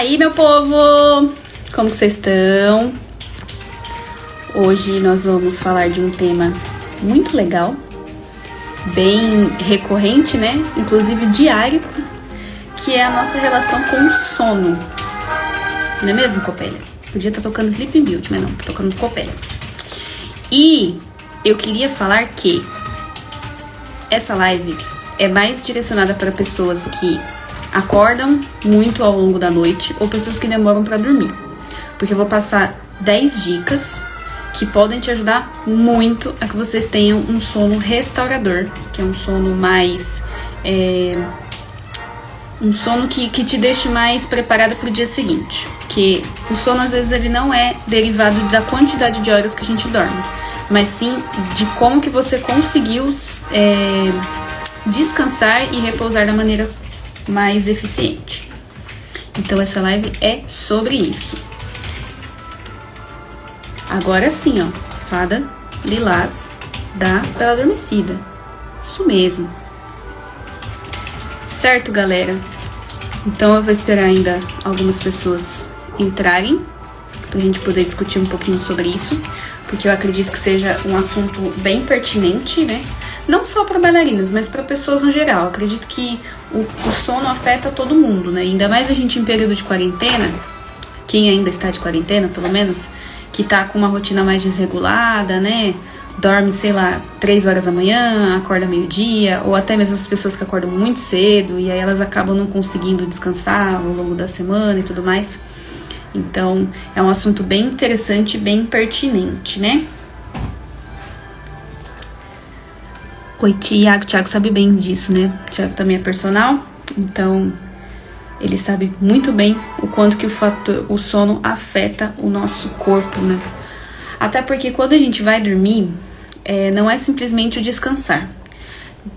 aí, meu povo? Como que vocês estão? Hoje nós vamos falar de um tema muito legal, bem recorrente, né? Inclusive diário, que é a nossa relação com o sono. Não é mesmo, Copélia? Podia estar tá tocando Sleeping Beauty, mas não, tá tocando Copélia. E eu queria falar que essa live é mais direcionada para pessoas que acordam muito ao longo da noite ou pessoas que demoram para dormir. Porque eu vou passar 10 dicas que podem te ajudar muito a que vocês tenham um sono restaurador, que é um sono mais. É, um sono que, que te deixe mais preparada para o dia seguinte. Que o sono às vezes ele não é derivado da quantidade de horas que a gente dorme, mas sim de como que você conseguiu é, descansar e repousar da maneira mais eficiente. Então essa live é sobre isso. Agora sim, ó, fada lilás da Bela Adormecida. Isso mesmo. Certo, galera? Então eu vou esperar ainda algumas pessoas entrarem pra gente poder discutir um pouquinho sobre isso, porque eu acredito que seja um assunto bem pertinente, né? Não só para bailarinas, mas para pessoas no geral. Acredito que o, o, sono afeta todo mundo, né? Ainda mais a gente em período de quarentena, quem ainda está de quarentena, pelo menos, que tá com uma rotina mais desregulada, né? Dorme, sei lá, três horas da manhã, acorda meio-dia, ou até mesmo as pessoas que acordam muito cedo e aí elas acabam não conseguindo descansar ao longo da semana e tudo mais. Então, é um assunto bem interessante, bem pertinente, né? Oi, Tiago. Tiago sabe bem disso, né? Tiago também é personal, então ele sabe muito bem o quanto que o, fator, o sono afeta o nosso corpo, né? Até porque quando a gente vai dormir, é, não é simplesmente o descansar.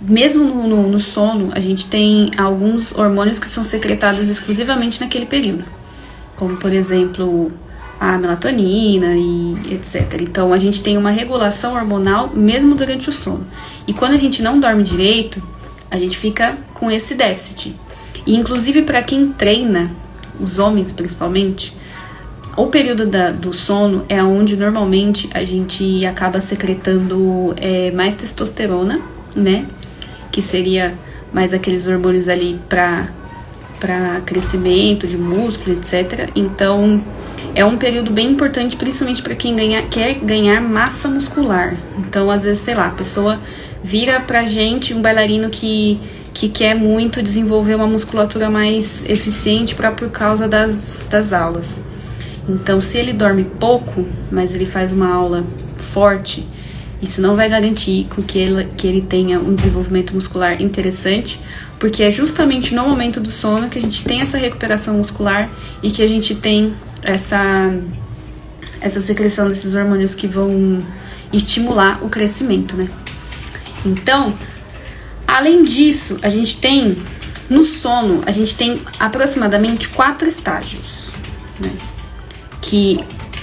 Mesmo no, no, no sono, a gente tem alguns hormônios que são secretados exclusivamente naquele período. Como, por exemplo, a melatonina e etc. Então a gente tem uma regulação hormonal mesmo durante o sono. E quando a gente não dorme direito, a gente fica com esse déficit. E inclusive para quem treina, os homens principalmente, o período da, do sono é onde normalmente a gente acaba secretando é, mais testosterona, né? Que seria mais aqueles hormônios ali para para crescimento de músculo, etc. Então, é um período bem importante, principalmente para quem ganha, quer ganhar massa muscular. Então, às vezes, sei lá, a pessoa vira pra gente um bailarino que, que quer muito desenvolver uma musculatura mais eficiente para por causa das, das aulas. Então, se ele dorme pouco, mas ele faz uma aula forte, isso não vai garantir que ele, que ele tenha um desenvolvimento muscular interessante, porque é justamente no momento do sono que a gente tem essa recuperação muscular e que a gente tem essa, essa secreção desses hormônios que vão estimular o crescimento, né? Então, além disso, a gente tem no sono, a gente tem aproximadamente quatro estágios, né? Que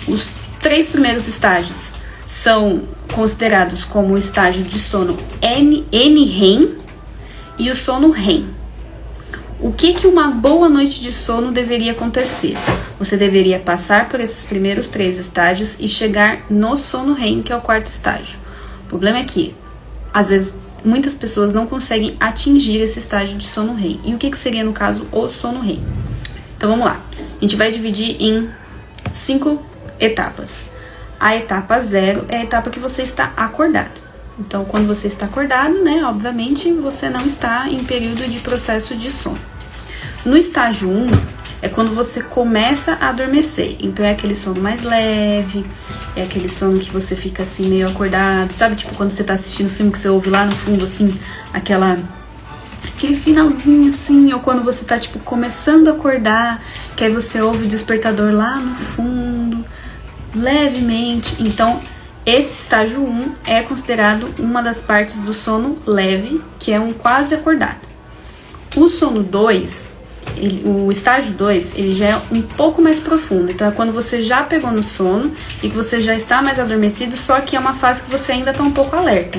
os três primeiros estágios são considerados como o estágio de sono N-REM, e o sono REM. O que, que uma boa noite de sono deveria acontecer? Você deveria passar por esses primeiros três estágios e chegar no sono REM, que é o quarto estágio. O problema é que, às vezes, muitas pessoas não conseguem atingir esse estágio de sono REM. E o que, que seria, no caso, o sono REM? Então vamos lá. A gente vai dividir em cinco etapas. A etapa zero é a etapa que você está acordado. Então, quando você está acordado, né, obviamente você não está em período de processo de sono. No estágio 1 é quando você começa a adormecer. Então é aquele sono mais leve, é aquele sono que você fica assim meio acordado, sabe? Tipo quando você está assistindo filme que você ouve lá no fundo assim, aquela aquele finalzinho assim, ou quando você está tipo começando a acordar, que aí você ouve o despertador lá no fundo, levemente. Então, esse estágio 1 é considerado uma das partes do sono leve, que é um quase acordado. O sono 2, ele, o estágio 2, ele já é um pouco mais profundo. Então é quando você já pegou no sono e que você já está mais adormecido, só que é uma fase que você ainda está um pouco alerta.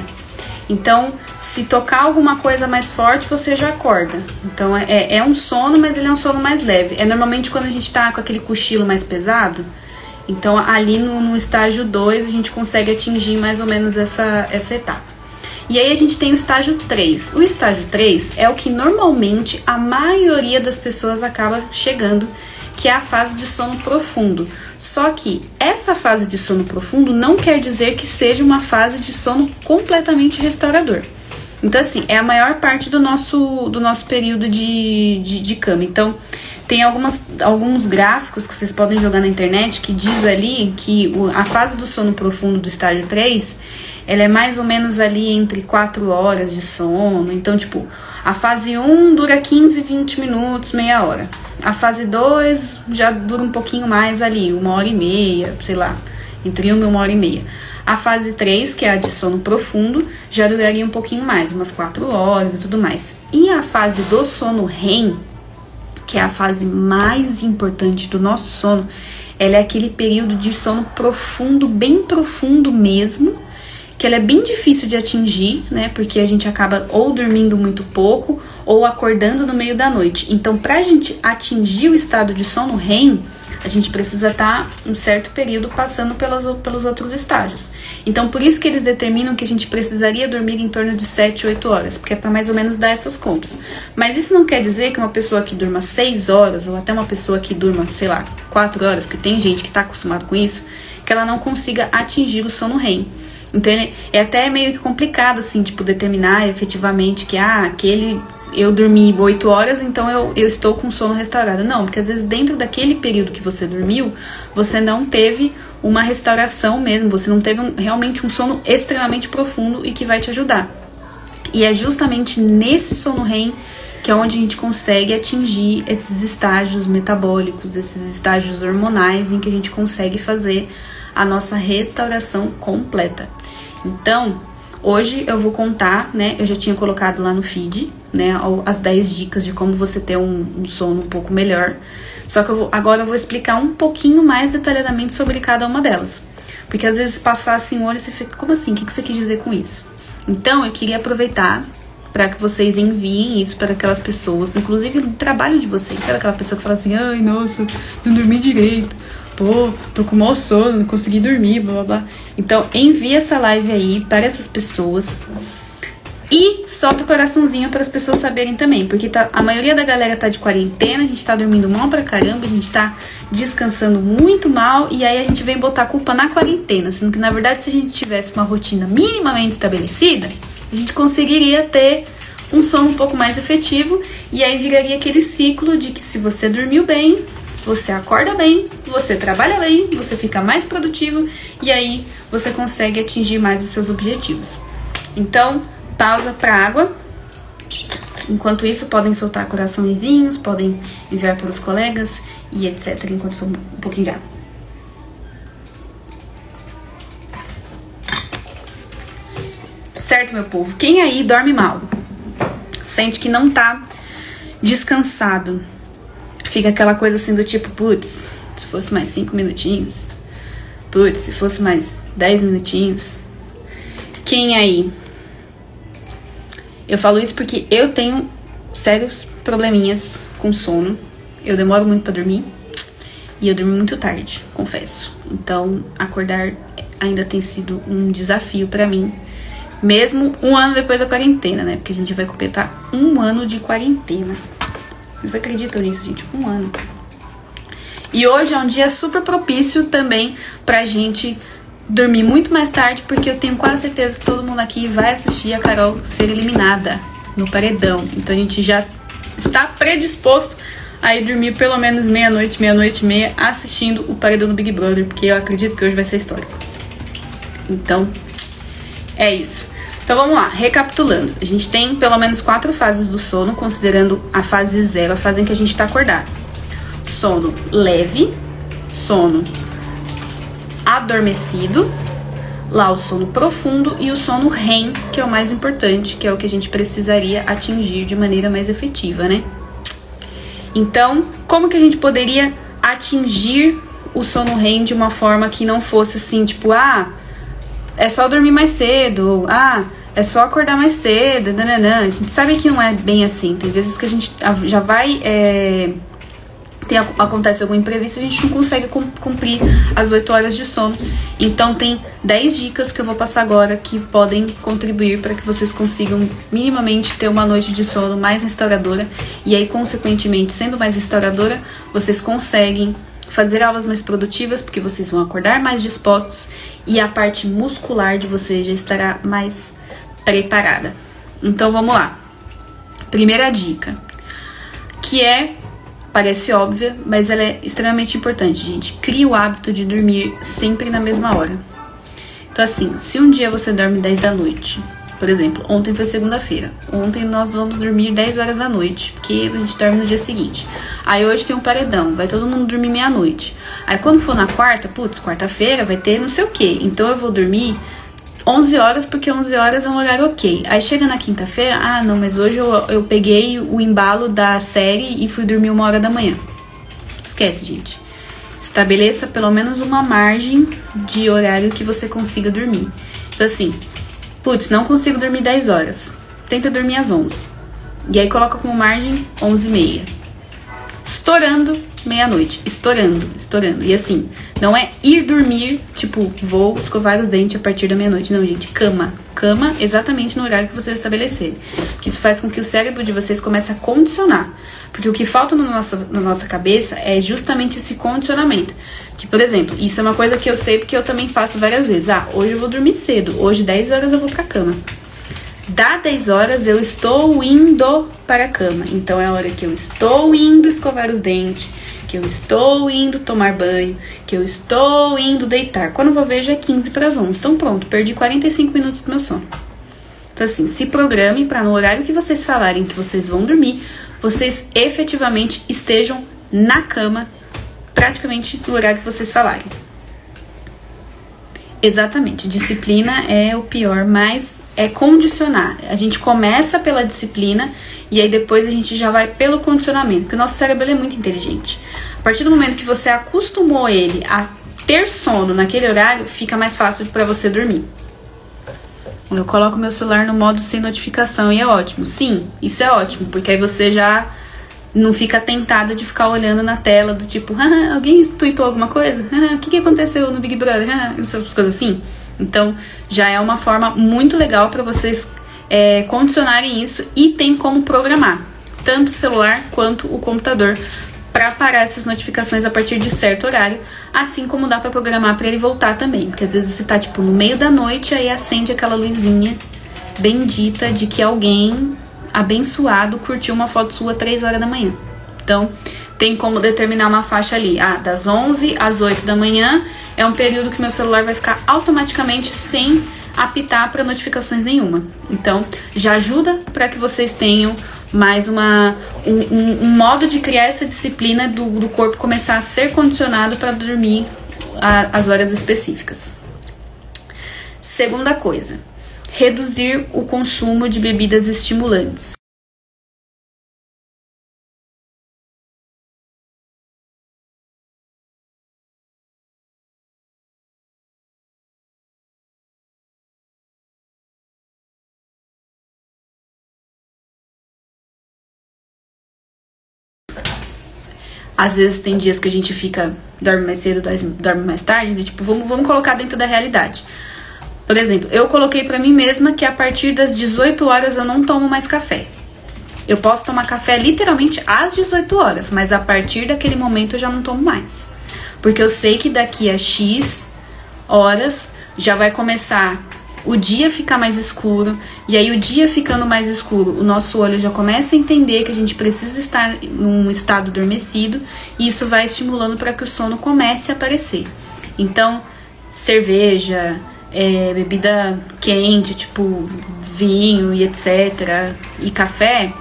Então, se tocar alguma coisa mais forte, você já acorda. Então, é, é um sono, mas ele é um sono mais leve. É normalmente quando a gente tá com aquele cochilo mais pesado. Então, ali no, no estágio 2, a gente consegue atingir mais ou menos essa, essa etapa. E aí a gente tem o estágio 3. O estágio 3 é o que normalmente a maioria das pessoas acaba chegando, que é a fase de sono profundo. Só que essa fase de sono profundo não quer dizer que seja uma fase de sono completamente restaurador. Então, assim, é a maior parte do nosso, do nosso período de, de, de cama. Então, tem algumas, alguns gráficos que vocês podem jogar na internet que diz ali que o, a fase do sono profundo do estágio 3 ela é mais ou menos ali entre 4 horas de sono. Então, tipo, a fase 1 dura 15, 20 minutos, meia hora. A fase 2 já dura um pouquinho mais ali, uma hora e meia, sei lá, entre uma e uma hora e meia. A fase 3, que é a de sono profundo, já duraria um pouquinho mais, umas 4 horas e tudo mais. E a fase do sono REM, que é a fase mais importante do nosso sono, ela é aquele período de sono profundo, bem profundo mesmo, que ela é bem difícil de atingir, né? Porque a gente acaba ou dormindo muito pouco ou acordando no meio da noite. Então, para a gente atingir o estado de sono REM, a gente precisa estar tá um certo período passando pelos, pelos outros estágios. Então, por isso que eles determinam que a gente precisaria dormir em torno de 7, 8 horas, porque é para mais ou menos dar essas contas. Mas isso não quer dizer que uma pessoa que durma 6 horas, ou até uma pessoa que durma, sei lá, 4 horas, porque tem gente que está acostumado com isso, que ela não consiga atingir o sono REM. Então é até meio que complicado, assim, tipo, determinar efetivamente que, ah, aquele eu dormi 8 horas, então eu, eu estou com sono restaurado. Não, porque às vezes dentro daquele período que você dormiu, você não teve uma restauração mesmo, você não teve um, realmente um sono extremamente profundo e que vai te ajudar. E é justamente nesse sono REM que é onde a gente consegue atingir esses estágios metabólicos, esses estágios hormonais em que a gente consegue fazer a nossa restauração completa. Então, hoje eu vou contar, né? Eu já tinha colocado lá no feed, né? As 10 dicas de como você ter um, um sono um pouco melhor. Só que eu vou, agora eu vou explicar um pouquinho mais detalhadamente sobre cada uma delas. Porque às vezes passar assim o olho você fica, como assim? O que você quis dizer com isso? Então eu queria aproveitar para que vocês enviem isso para aquelas pessoas, inclusive no trabalho de vocês. Sabe aquela pessoa que fala assim, ai, nossa, não dormi direito pô, tô com mau sono, não consegui dormir, blá blá blá. Então, envie essa live aí para essas pessoas. E solta o coraçãozinho para as pessoas saberem também, porque tá, a maioria da galera tá de quarentena, a gente tá dormindo mal pra caramba, a gente tá descansando muito mal e aí a gente vem botar a culpa na quarentena, sendo que na verdade se a gente tivesse uma rotina minimamente estabelecida, a gente conseguiria ter um sono um pouco mais efetivo e aí viraria aquele ciclo de que se você dormiu bem, você acorda bem, você trabalha bem, você fica mais produtivo e aí você consegue atingir mais os seus objetivos. Então, pausa para água. Enquanto isso, podem soltar coraçõezinhos, podem enviar para os colegas e etc. Enquanto eu um pouquinho de água. Certo, meu povo? Quem aí dorme mal? Sente que não tá descansado, Fica aquela coisa assim do tipo, putz, se fosse mais cinco minutinhos. Putz, se fosse mais dez minutinhos. Quem aí? Eu falo isso porque eu tenho sérios probleminhas com sono. Eu demoro muito para dormir. E eu durmo muito tarde, confesso. Então, acordar ainda tem sido um desafio para mim. Mesmo um ano depois da quarentena, né? Porque a gente vai completar um ano de quarentena. Vocês acreditam nisso, gente? Um ano. E hoje é um dia super propício também pra gente dormir muito mais tarde, porque eu tenho quase certeza que todo mundo aqui vai assistir a Carol ser eliminada no paredão. Então a gente já está predisposto a ir dormir pelo menos meia-noite, meia-noite e meia assistindo o paredão do Big Brother, porque eu acredito que hoje vai ser histórico. Então, é isso. Então vamos lá, recapitulando. A gente tem pelo menos quatro fases do sono, considerando a fase zero, a fase em que a gente está acordado. Sono leve, sono adormecido, lá o sono profundo e o sono REM, que é o mais importante, que é o que a gente precisaria atingir de maneira mais efetiva, né? Então, como que a gente poderia atingir o sono REM de uma forma que não fosse assim, tipo, ah, é só dormir mais cedo, ou, ah, é só acordar mais cedo, nananã. A gente sabe que não é bem assim. Tem vezes que a gente já vai. É, tem, acontece algum imprevisto a gente não consegue cumprir as 8 horas de sono. Então tem 10 dicas que eu vou passar agora que podem contribuir para que vocês consigam minimamente ter uma noite de sono mais restauradora e aí consequentemente, sendo mais restauradora, vocês conseguem fazer aulas mais produtivas, porque vocês vão acordar mais dispostos e a parte muscular de vocês já estará mais preparada. Então vamos lá. Primeira dica, que é parece óbvia, mas ela é extremamente importante, gente. Crie o hábito de dormir sempre na mesma hora. Então assim, se um dia você dorme 10 da noite, por exemplo, ontem foi segunda-feira. Ontem nós vamos dormir 10 horas da noite, porque a gente dorme no dia seguinte. Aí hoje tem um paredão, vai todo mundo dormir meia-noite. Aí quando for na quarta, putz, quarta-feira vai ter não sei o que. Então eu vou dormir 11 horas, porque 11 horas é um horário ok. Aí chega na quinta-feira, ah, não, mas hoje eu, eu peguei o embalo da série e fui dormir uma hora da manhã. Esquece, gente. Estabeleça pelo menos uma margem de horário que você consiga dormir. Então, assim, Putz, não consigo dormir 10 horas. Tenta dormir às 11. E aí coloca como margem 11 e meia. Estourando meia-noite. Estourando, estourando. E assim, não é ir dormir, tipo, vou escovar os dentes a partir da meia-noite. Não, gente. Cama. Cama exatamente no horário que vocês estabelecerem. Que isso faz com que o cérebro de vocês comece a condicionar. Porque o que falta na nossa, na nossa cabeça é justamente esse condicionamento. Que, por exemplo, isso é uma coisa que eu sei porque eu também faço várias vezes. Ah, hoje eu vou dormir cedo, hoje 10 horas eu vou pra cama. Dá 10 horas eu estou indo para a cama. Então é a hora que eu estou indo escovar os dentes, que eu estou indo tomar banho, que eu estou indo deitar. Quando eu vou ver já é 15 para as 11. Então pronto, perdi 45 minutos do meu sono. Então assim, se programe para no horário que vocês falarem que vocês vão dormir, vocês efetivamente estejam na cama praticamente no horário que vocês falarem. Exatamente, disciplina é o pior, mas é condicionar. A gente começa pela disciplina e aí depois a gente já vai pelo condicionamento, porque o nosso cérebro é muito inteligente. A partir do momento que você acostumou ele a ter sono naquele horário, fica mais fácil para você dormir. Eu coloco meu celular no modo sem notificação e é ótimo. Sim, isso é ótimo, porque aí você já não fica tentado de ficar olhando na tela do tipo, ah, alguém tweetou alguma coisa? Ah, o que, que aconteceu no Big Brother? Ah, essas coisas assim. Então, já é uma forma muito legal para vocês é, condicionarem isso e tem como programar tanto o celular quanto o computador para parar essas notificações a partir de certo horário, assim como dá para programar para ele voltar também, porque às vezes você tá tipo no meio da noite aí acende aquela luzinha bendita de que alguém abençoado curtiu uma foto sua 3 horas da manhã. Então, tem como determinar uma faixa ali. Ah, das 11 às 8 da manhã é um período que meu celular vai ficar automaticamente sem apitar para notificações nenhuma. Então, já ajuda para que vocês tenham mais uma um, um, um, modo de criar essa disciplina do, do corpo começar a ser condicionado para dormir a, as horas específicas. Segunda coisa, reduzir o consumo de bebidas estimulantes. Às vezes tem dias que a gente fica, dorme mais cedo, dorme mais tarde, tipo, vamos, vamos colocar dentro da realidade. Por exemplo, eu coloquei para mim mesma que a partir das 18 horas eu não tomo mais café. Eu posso tomar café literalmente às 18 horas, mas a partir daquele momento eu já não tomo mais. Porque eu sei que daqui a X horas já vai começar o dia ficar mais escuro, e aí o dia ficando mais escuro, o nosso olho já começa a entender que a gente precisa estar num estado adormecido, e isso vai estimulando para que o sono comece a aparecer. Então, cerveja, é, bebida quente, tipo vinho e etc., e café,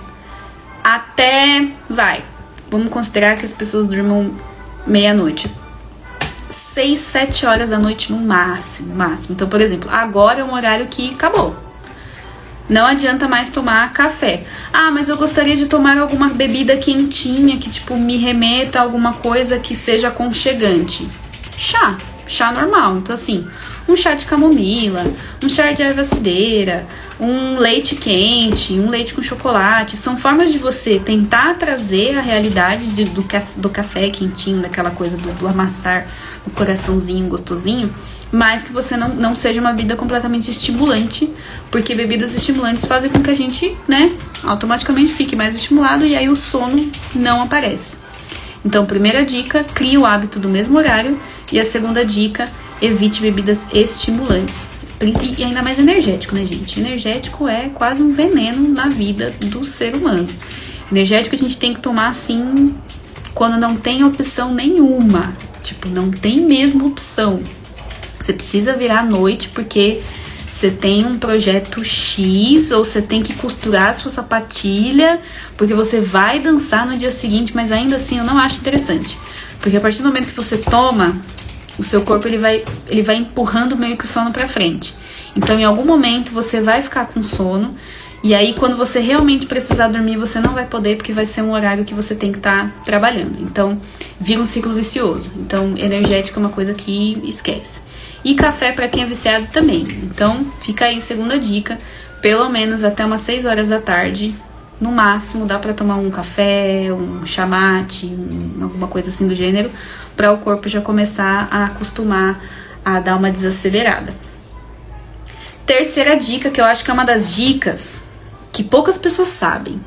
até vai. Vamos considerar que as pessoas durmam meia-noite. 6, 7 horas da noite no máximo, máximo. Então, por exemplo, agora é um horário que acabou. Não adianta mais tomar café. Ah, mas eu gostaria de tomar alguma bebida quentinha que tipo me remeta a alguma coisa que seja aconchegante. Chá, chá normal. Então assim, um chá de camomila, um chá de erva cideira, um leite quente, um leite com chocolate. São formas de você tentar trazer a realidade de, do, do café quentinho, daquela coisa do, do amassar o coraçãozinho gostosinho, mas que você não, não seja uma vida completamente estimulante, porque bebidas estimulantes fazem com que a gente, né, automaticamente fique mais estimulado e aí o sono não aparece. Então, primeira dica, crie o hábito do mesmo horário. E a segunda dica, evite bebidas estimulantes. E ainda mais energético, né, gente? Energético é quase um veneno na vida do ser humano. Energético a gente tem que tomar assim quando não tem opção nenhuma. Tipo, não tem mesmo opção. Você precisa virar à noite porque você tem um projeto X ou você tem que costurar sua sapatilha porque você vai dançar no dia seguinte, mas ainda assim eu não acho interessante. Porque a partir do momento que você toma, o seu corpo ele vai, ele vai empurrando meio que o sono para frente. Então, em algum momento você vai ficar com sono e aí quando você realmente precisar dormir, você não vai poder porque vai ser um horário que você tem que estar tá trabalhando. Então, vira um ciclo vicioso. Então, energético é uma coisa que esquece. E café para quem é viciado também. Então, fica aí segunda dica, pelo menos até umas 6 horas da tarde, no máximo dá para tomar um café, um chamate, um, alguma coisa assim do gênero, para o corpo já começar a acostumar a dar uma desacelerada. Terceira dica, que eu acho que é uma das dicas que poucas pessoas sabem,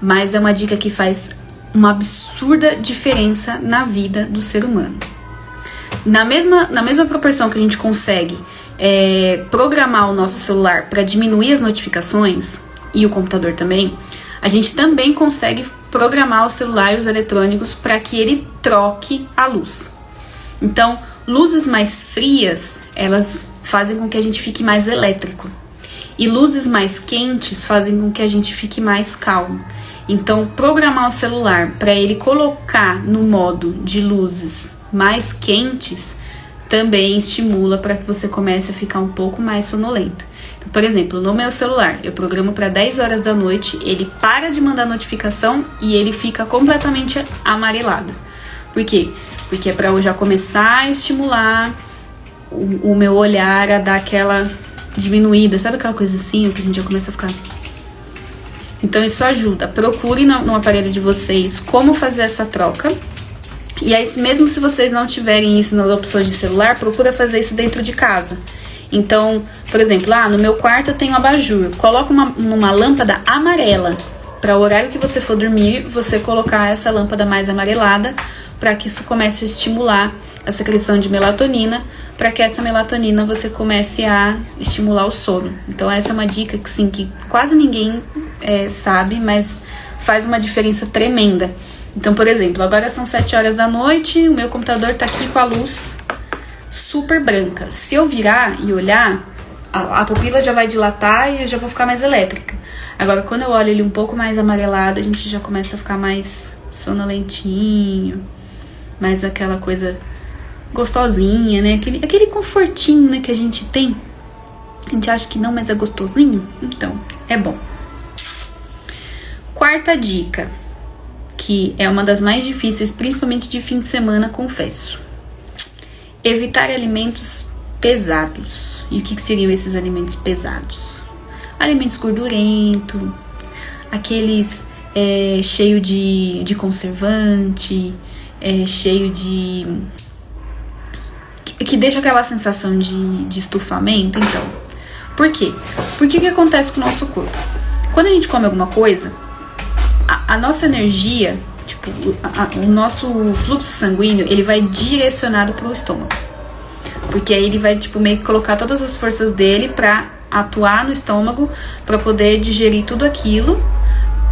mas é uma dica que faz uma absurda diferença na vida do ser humano. Na mesma, na mesma proporção que a gente consegue é, programar o nosso celular para diminuir as notificações, e o computador também, a gente também consegue programar o celular e os eletrônicos para que ele troque a luz. Então, luzes mais frias, elas fazem com que a gente fique mais elétrico. E luzes mais quentes fazem com que a gente fique mais calmo. Então, programar o celular para ele colocar no modo de luzes mais quentes também estimula para que você comece a ficar um pouco mais sonolento. Por exemplo, no meu celular, eu programo para 10 horas da noite, ele para de mandar notificação e ele fica completamente amarelado. Por quê? Porque é para eu já começar a estimular o, o meu olhar a dar aquela diminuída, sabe aquela coisa assim, que a gente já começa a ficar então isso ajuda. Procure no, no, aparelho de vocês como fazer essa troca. E aí, mesmo se vocês não tiverem isso nas opções de celular, procura fazer isso dentro de casa. Então, por exemplo, ah, no meu quarto eu tenho abajur. Coloca uma, uma lâmpada amarela. Para o horário que você for dormir, você colocar essa lâmpada mais amarelada para que isso comece a estimular a secreção de melatonina, para que essa melatonina você comece a estimular o sono. Então essa é uma dica que sim, que quase ninguém é, sabe, mas faz uma diferença tremenda. Então, por exemplo, agora são 7 horas da noite, o meu computador está aqui com a luz super branca. Se eu virar e olhar, a, a pupila já vai dilatar e eu já vou ficar mais elétrica. Agora, quando eu olho ele um pouco mais amarelado, a gente já começa a ficar mais sonolentinho, mais aquela coisa gostosinha, né? Aquele, aquele confortinho né, que a gente tem. A gente acha que não, mas é gostosinho. Então, é bom. Quarta dica, que é uma das mais difíceis, principalmente de fim de semana, confesso. Evitar alimentos pesados. E o que, que seriam esses alimentos pesados? Alimentos gordurentos, aqueles é, cheio de, de conservante, é, cheio de. Que, que deixa aquela sensação de, de estufamento, então. Por quê? Porque o que acontece com o nosso corpo? Quando a gente come alguma coisa, a, a nossa energia Tipo, a, o nosso fluxo sanguíneo, ele vai direcionado pro estômago. Porque aí ele vai, tipo, meio que colocar todas as forças dele pra atuar no estômago, para poder digerir tudo aquilo,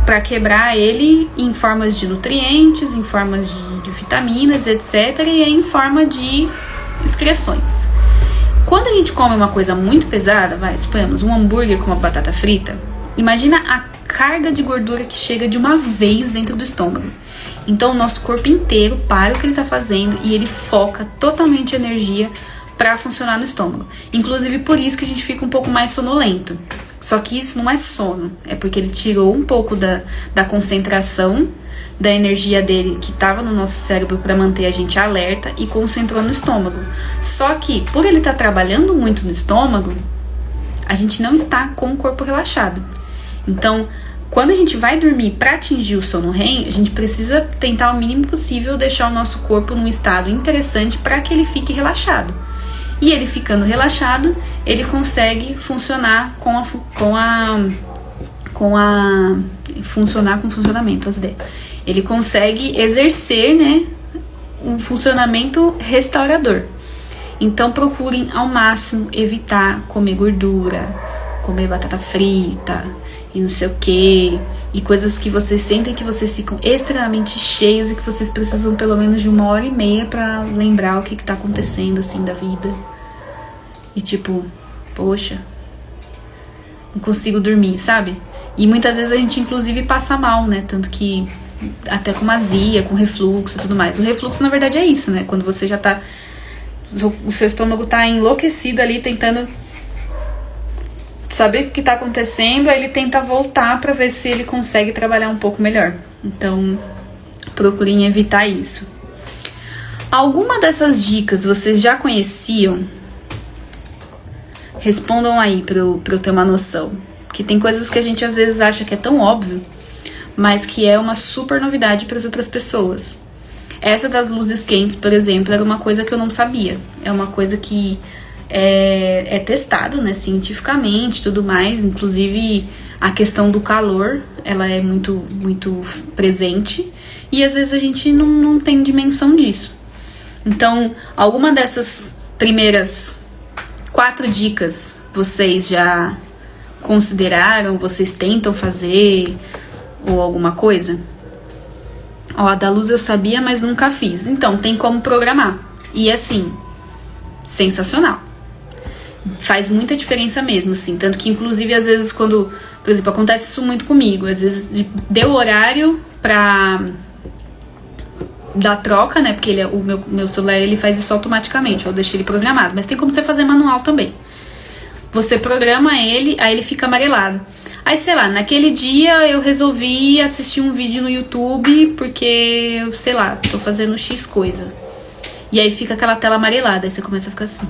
para quebrar ele em formas de nutrientes, em formas de, de vitaminas, etc. E em forma de excreções. Quando a gente come uma coisa muito pesada, vai, suponhamos um hambúrguer com uma batata frita, imagina a carga de gordura que chega de uma vez dentro do estômago. Então o nosso corpo inteiro para o que ele está fazendo e ele foca totalmente energia para funcionar no estômago. Inclusive por isso que a gente fica um pouco mais sonolento. Só que isso não é sono, é porque ele tirou um pouco da, da concentração da energia dele que estava no nosso cérebro para manter a gente alerta e concentrou no estômago. Só que por ele estar tá trabalhando muito no estômago, a gente não está com o corpo relaxado. Então, quando a gente vai dormir para atingir o sono REM, a gente precisa tentar o mínimo possível deixar o nosso corpo num estado interessante para que ele fique relaxado. E ele ficando relaxado, ele consegue funcionar com a com a com a funcionar com funcionamento, as ideias. Ele consegue exercer, né, um funcionamento restaurador. Então procurem ao máximo evitar comer gordura, comer batata frita, e não sei o que, e coisas que vocês sentem que vocês ficam extremamente cheios e que vocês precisam pelo menos de uma hora e meia para lembrar o que, que tá acontecendo assim da vida. E tipo, poxa, não consigo dormir, sabe? E muitas vezes a gente inclusive passa mal, né? Tanto que até com azia, com refluxo e tudo mais. O refluxo na verdade é isso, né? Quando você já tá o seu estômago tá enlouquecido ali tentando saber o que está acontecendo, aí ele tenta voltar para ver se ele consegue trabalhar um pouco melhor. Então, procurem evitar isso. Alguma dessas dicas vocês já conheciam? Respondam aí para eu, eu ter uma noção. Que tem coisas que a gente às vezes acha que é tão óbvio, mas que é uma super novidade para as outras pessoas. Essa das luzes quentes, por exemplo, era uma coisa que eu não sabia. É uma coisa que é, é testado, né, cientificamente, tudo mais, inclusive a questão do calor, ela é muito, muito presente e às vezes a gente não, não tem dimensão disso. Então, alguma dessas primeiras quatro dicas vocês já consideraram, vocês tentam fazer ou alguma coisa? Ó, a da luz eu sabia, mas nunca fiz. Então, tem como programar. E assim, sensacional faz muita diferença mesmo, assim. Tanto que, inclusive, às vezes, quando, por exemplo, acontece isso muito comigo, às vezes deu horário pra da troca, né? Porque ele, é, o meu, meu celular ele faz isso automaticamente, eu deixo ele programado. Mas tem como você fazer manual também. Você programa ele, aí ele fica amarelado. Aí, sei lá, naquele dia eu resolvi assistir um vídeo no YouTube porque, sei lá, tô fazendo X coisa. E aí fica aquela tela amarelada, aí você começa a ficar assim.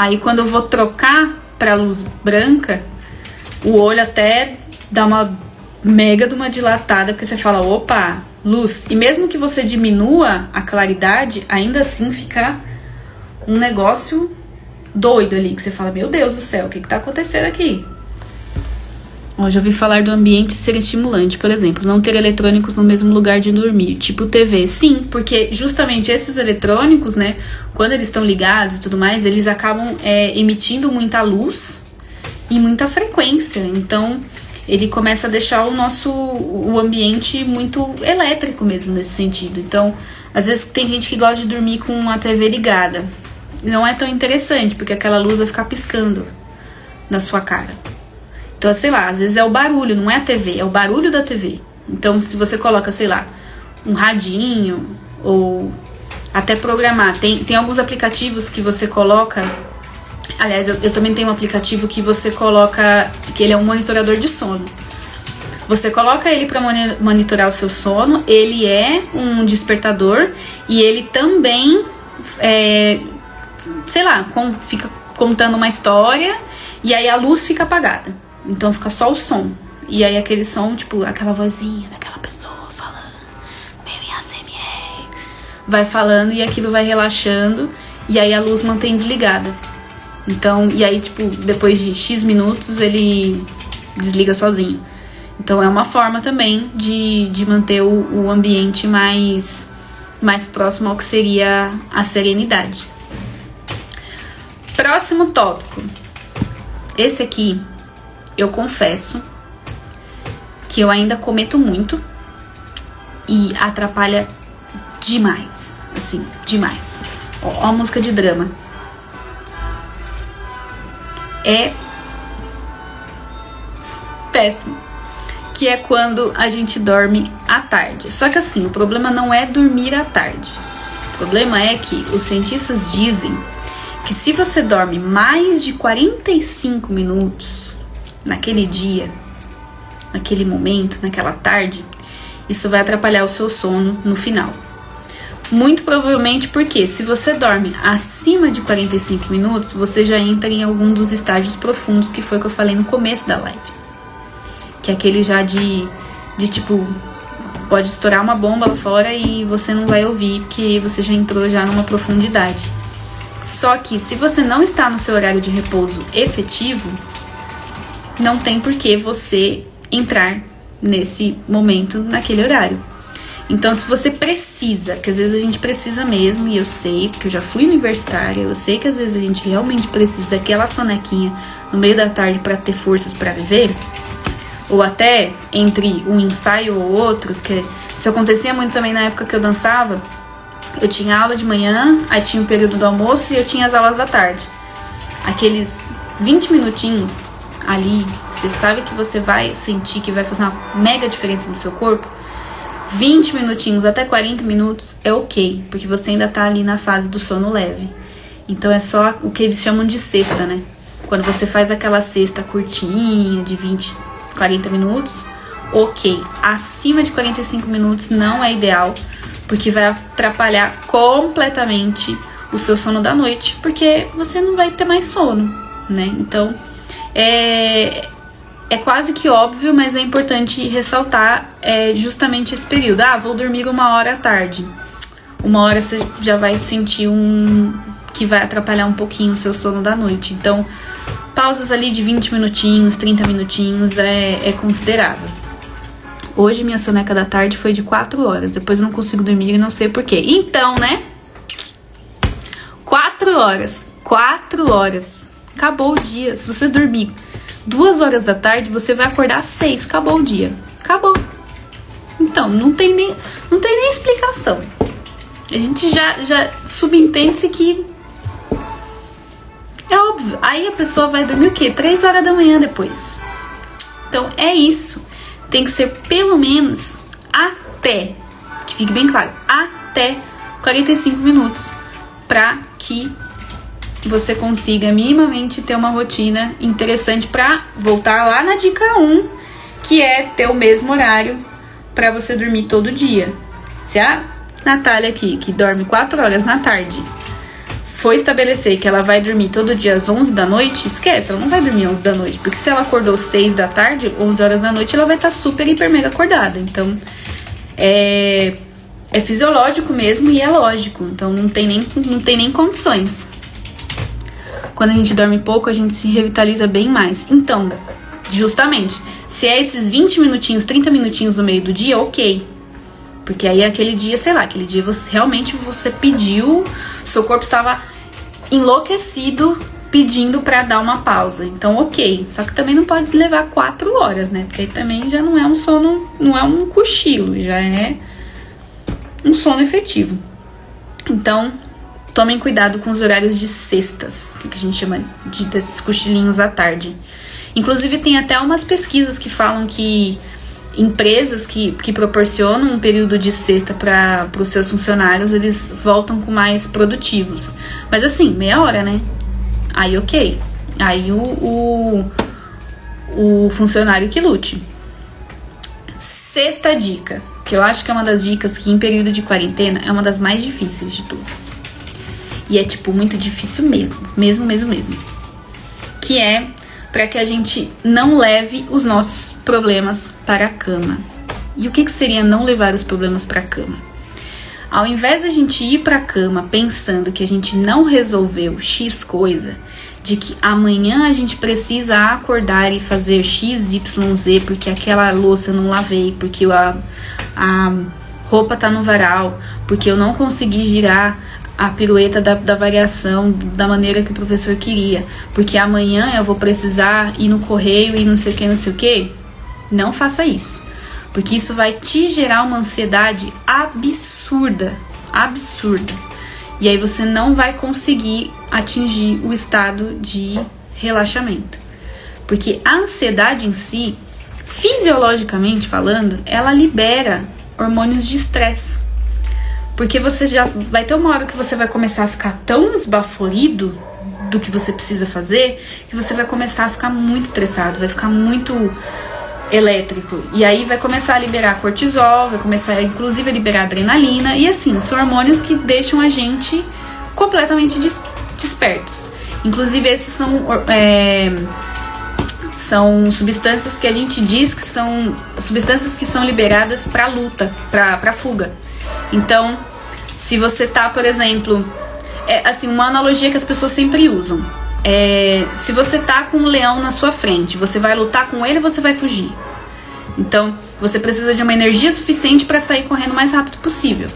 Aí quando eu vou trocar para luz branca, o olho até dá uma mega de uma dilatada, porque você fala, opa, luz. E mesmo que você diminua a claridade, ainda assim fica um negócio doido ali, que você fala, meu Deus do céu, o que, que tá acontecendo aqui? Já ouvi falar do ambiente ser estimulante, por exemplo, não ter eletrônicos no mesmo lugar de dormir, tipo TV. Sim, porque justamente esses eletrônicos, né, quando eles estão ligados e tudo mais, eles acabam é, emitindo muita luz e muita frequência. Então, ele começa a deixar o nosso o ambiente muito elétrico mesmo nesse sentido. Então, às vezes tem gente que gosta de dormir com a TV ligada. Não é tão interessante, porque aquela luz vai ficar piscando na sua cara. Então, sei lá, às vezes é o barulho, não é a TV, é o barulho da TV. Então, se você coloca, sei lá, um radinho ou até programar, tem, tem alguns aplicativos que você coloca. Aliás, eu, eu também tenho um aplicativo que você coloca, que ele é um monitorador de sono. Você coloca ele para monitorar o seu sono, ele é um despertador e ele também, é, sei lá, com, fica contando uma história e aí a luz fica apagada. Então fica só o som. E aí aquele som, tipo, aquela vozinha daquela pessoa falando, meio ASMR. Vai falando e aquilo vai relaxando. E aí a luz mantém desligada. Então, e aí, tipo, depois de X minutos ele desliga sozinho. Então é uma forma também de, de manter o, o ambiente mais, mais próximo ao que seria a serenidade. Próximo tópico. Esse aqui eu confesso que eu ainda cometo muito e atrapalha demais. Assim, demais. Ó, a música de drama. É péssimo. Que é quando a gente dorme à tarde. Só que assim, o problema não é dormir à tarde. O problema é que os cientistas dizem que se você dorme mais de 45 minutos naquele dia, naquele momento, naquela tarde, isso vai atrapalhar o seu sono no final. Muito provavelmente porque se você dorme acima de 45 minutos, você já entra em algum dos estágios profundos que foi o que eu falei no começo da live. Que é aquele já de, de tipo, pode estourar uma bomba lá fora e você não vai ouvir, porque você já entrou já numa profundidade. Só que se você não está no seu horário de repouso efetivo, não tem por que você entrar nesse momento, naquele horário. Então, se você precisa, que às vezes a gente precisa mesmo, e eu sei, porque eu já fui universitária, eu sei que às vezes a gente realmente precisa daquela sonequinha no meio da tarde para ter forças para viver, ou até entre um ensaio ou outro, que isso acontecia muito também na época que eu dançava. Eu tinha aula de manhã, aí tinha o período do almoço e eu tinha as aulas da tarde. Aqueles 20 minutinhos ali, você sabe que você vai sentir que vai fazer uma mega diferença no seu corpo 20 minutinhos até 40 minutos é ok, porque você ainda tá ali na fase do sono leve. Então é só o que eles chamam de cesta, né? Quando você faz aquela cesta curtinha, de 20, 40 minutos, ok. Acima de 45 minutos não é ideal, porque vai atrapalhar completamente o seu sono da noite, porque você não vai ter mais sono, né? Então, é, é quase que óbvio, mas é importante ressaltar é, justamente esse período. Ah, vou dormir uma hora à tarde. Uma hora você já vai sentir um. que vai atrapalhar um pouquinho o seu sono da noite. Então, pausas ali de 20 minutinhos, 30 minutinhos é, é considerável. Hoje minha soneca da tarde foi de 4 horas. Depois eu não consigo dormir e não sei porquê. Então, né? 4 horas. 4 horas. Acabou o dia. Se você dormir duas horas da tarde, você vai acordar às seis. Acabou o dia. Acabou. Então, não tem nem, não tem nem explicação. A gente já, já subentende-se que é óbvio. Aí a pessoa vai dormir o quê? Três horas da manhã depois. Então é isso. Tem que ser pelo menos até, que fique bem claro, até 45 minutos para que você consiga minimamente ter uma rotina interessante para voltar lá na dica 1, que é ter o mesmo horário para você dormir todo dia. Se a Natália aqui, que dorme 4 horas na tarde, for estabelecer que ela vai dormir todo dia às 11 da noite, esquece, ela não vai dormir às 11 da noite, porque se ela acordou 6 da tarde, 11 horas da noite, ela vai estar tá super, hiper, mega acordada. Então, é, é fisiológico mesmo e é lógico. Então, não tem nem, não tem nem condições. Quando a gente dorme pouco, a gente se revitaliza bem mais. Então, justamente, se é esses 20 minutinhos, 30 minutinhos no meio do dia, ok. Porque aí aquele dia, sei lá, aquele dia você realmente você pediu, seu corpo estava enlouquecido pedindo para dar uma pausa. Então, ok. Só que também não pode levar quatro horas, né? Porque aí também já não é um sono, não é um cochilo, já é um sono efetivo. Então, tomem cuidado com os horários de cestas, que a gente chama de desses cochilinhos à tarde. Inclusive, tem até umas pesquisas que falam que empresas que, que proporcionam um período de cesta para os seus funcionários, eles voltam com mais produtivos. Mas assim, meia hora, né? Aí ok. Aí o, o, o funcionário que lute. Sexta dica, que eu acho que é uma das dicas que em período de quarentena é uma das mais difíceis de todas. E é tipo muito difícil mesmo, mesmo, mesmo, mesmo. Que é para que a gente não leve os nossos problemas para a cama. E o que, que seria não levar os problemas para a cama? Ao invés de a gente ir para a cama pensando que a gente não resolveu X coisa, de que amanhã a gente precisa acordar e fazer X, Y, Z porque aquela louça eu não lavei, porque a, a roupa tá no varal, porque eu não consegui girar a pirueta da, da variação da maneira que o professor queria, porque amanhã eu vou precisar ir no correio e não sei o que, não sei o que, não faça isso. Porque isso vai te gerar uma ansiedade absurda, absurda. E aí você não vai conseguir atingir o estado de relaxamento. Porque a ansiedade em si, fisiologicamente falando, ela libera hormônios de estresse. Porque você já vai ter uma hora que você vai começar a ficar tão esbaforido do que você precisa fazer que você vai começar a ficar muito estressado, vai ficar muito elétrico. E aí vai começar a liberar cortisol, vai começar inclusive a liberar adrenalina. E assim, são hormônios que deixam a gente completamente des despertos. Inclusive, esses são. É, são substâncias que a gente diz que são substâncias que são liberadas para luta, para fuga. Então, se você tá, por exemplo, é assim, uma analogia que as pessoas sempre usam. É, se você tá com um leão na sua frente, você vai lutar com ele ou você vai fugir? Então, você precisa de uma energia suficiente para sair correndo o mais rápido possível.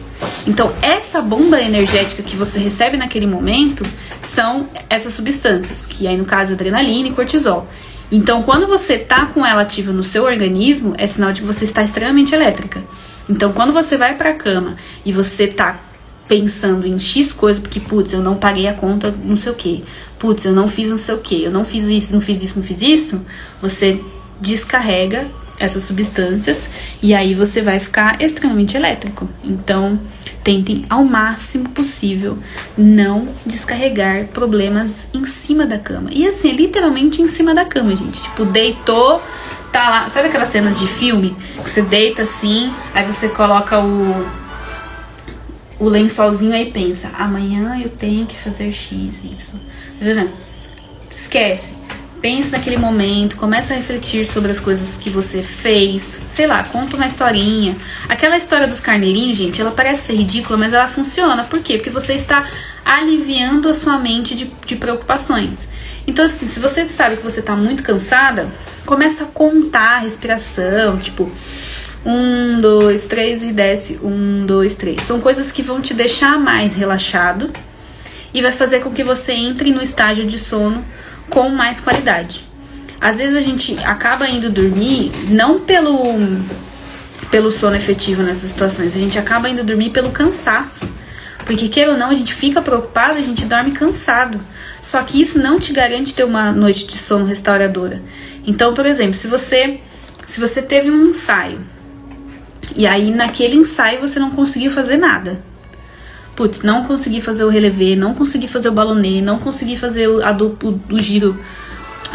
Então, essa bomba energética que você recebe naquele momento são essas substâncias, que aí no caso adrenalina e cortisol. Então, quando você tá com ela ativa no seu organismo, é sinal de que você está extremamente elétrica. Então, quando você vai para a cama e você tá pensando em X coisa, porque, putz, eu não paguei a conta, não sei o que, putz, eu não fiz não sei o que, eu não fiz isso, não fiz isso, não fiz isso, você descarrega essas substâncias e aí você vai ficar extremamente elétrico. Então, tentem ao máximo possível não descarregar problemas em cima da cama. E assim, literalmente em cima da cama, gente. Tipo, deitou, tá lá. Sabe aquelas cenas de filme que você deita assim, aí você coloca o o lençolzinho aí pensa, amanhã eu tenho que fazer X, Y. Esquece pense naquele momento, começa a refletir sobre as coisas que você fez, sei lá, conta uma historinha. Aquela história dos carneirinhos, gente, ela parece ser ridícula, mas ela funciona. Por quê? Porque você está aliviando a sua mente de, de preocupações. Então, assim, se você sabe que você está muito cansada, começa a contar a respiração, tipo, um, dois, três e desce, um, dois, três. São coisas que vão te deixar mais relaxado e vai fazer com que você entre no estágio de sono com mais qualidade. Às vezes a gente acaba indo dormir não pelo pelo sono efetivo nessas situações, a gente acaba indo dormir pelo cansaço. Porque queira ou não, a gente fica preocupado, a gente dorme cansado. Só que isso não te garante ter uma noite de sono restauradora. Então, por exemplo, se você se você teve um ensaio e aí naquele ensaio você não conseguiu fazer nada, putz, não consegui fazer o relevé, não consegui fazer o balonê, não consegui fazer o, a duplo, o giro,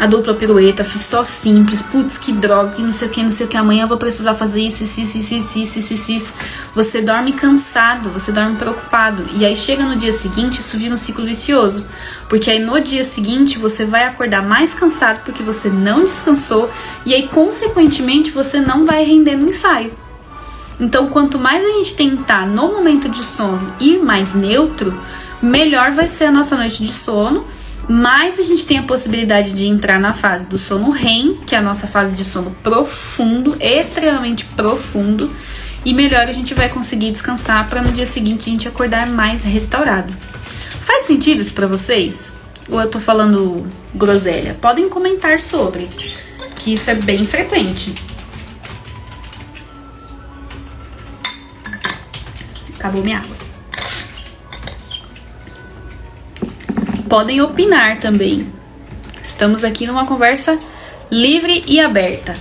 a dupla pirueta, fiz só simples, putz, que droga, que não sei o que, não sei o que, amanhã eu vou precisar fazer isso, isso, isso, isso, isso, isso, isso, isso. Você dorme cansado, você dorme preocupado. E aí chega no dia seguinte, isso vira um ciclo vicioso. Porque aí no dia seguinte você vai acordar mais cansado porque você não descansou, e aí, consequentemente, você não vai render no ensaio. Então, quanto mais a gente tentar no momento de sono ir mais neutro, melhor vai ser a nossa noite de sono. Mais a gente tem a possibilidade de entrar na fase do sono REM, que é a nossa fase de sono profundo, extremamente profundo, e melhor a gente vai conseguir descansar para no dia seguinte a gente acordar mais restaurado. Faz sentido isso para vocês? Ou eu tô falando groselha? Podem comentar sobre, que isso é bem frequente. Acabou minha água. Podem opinar também. Estamos aqui numa conversa livre e aberta.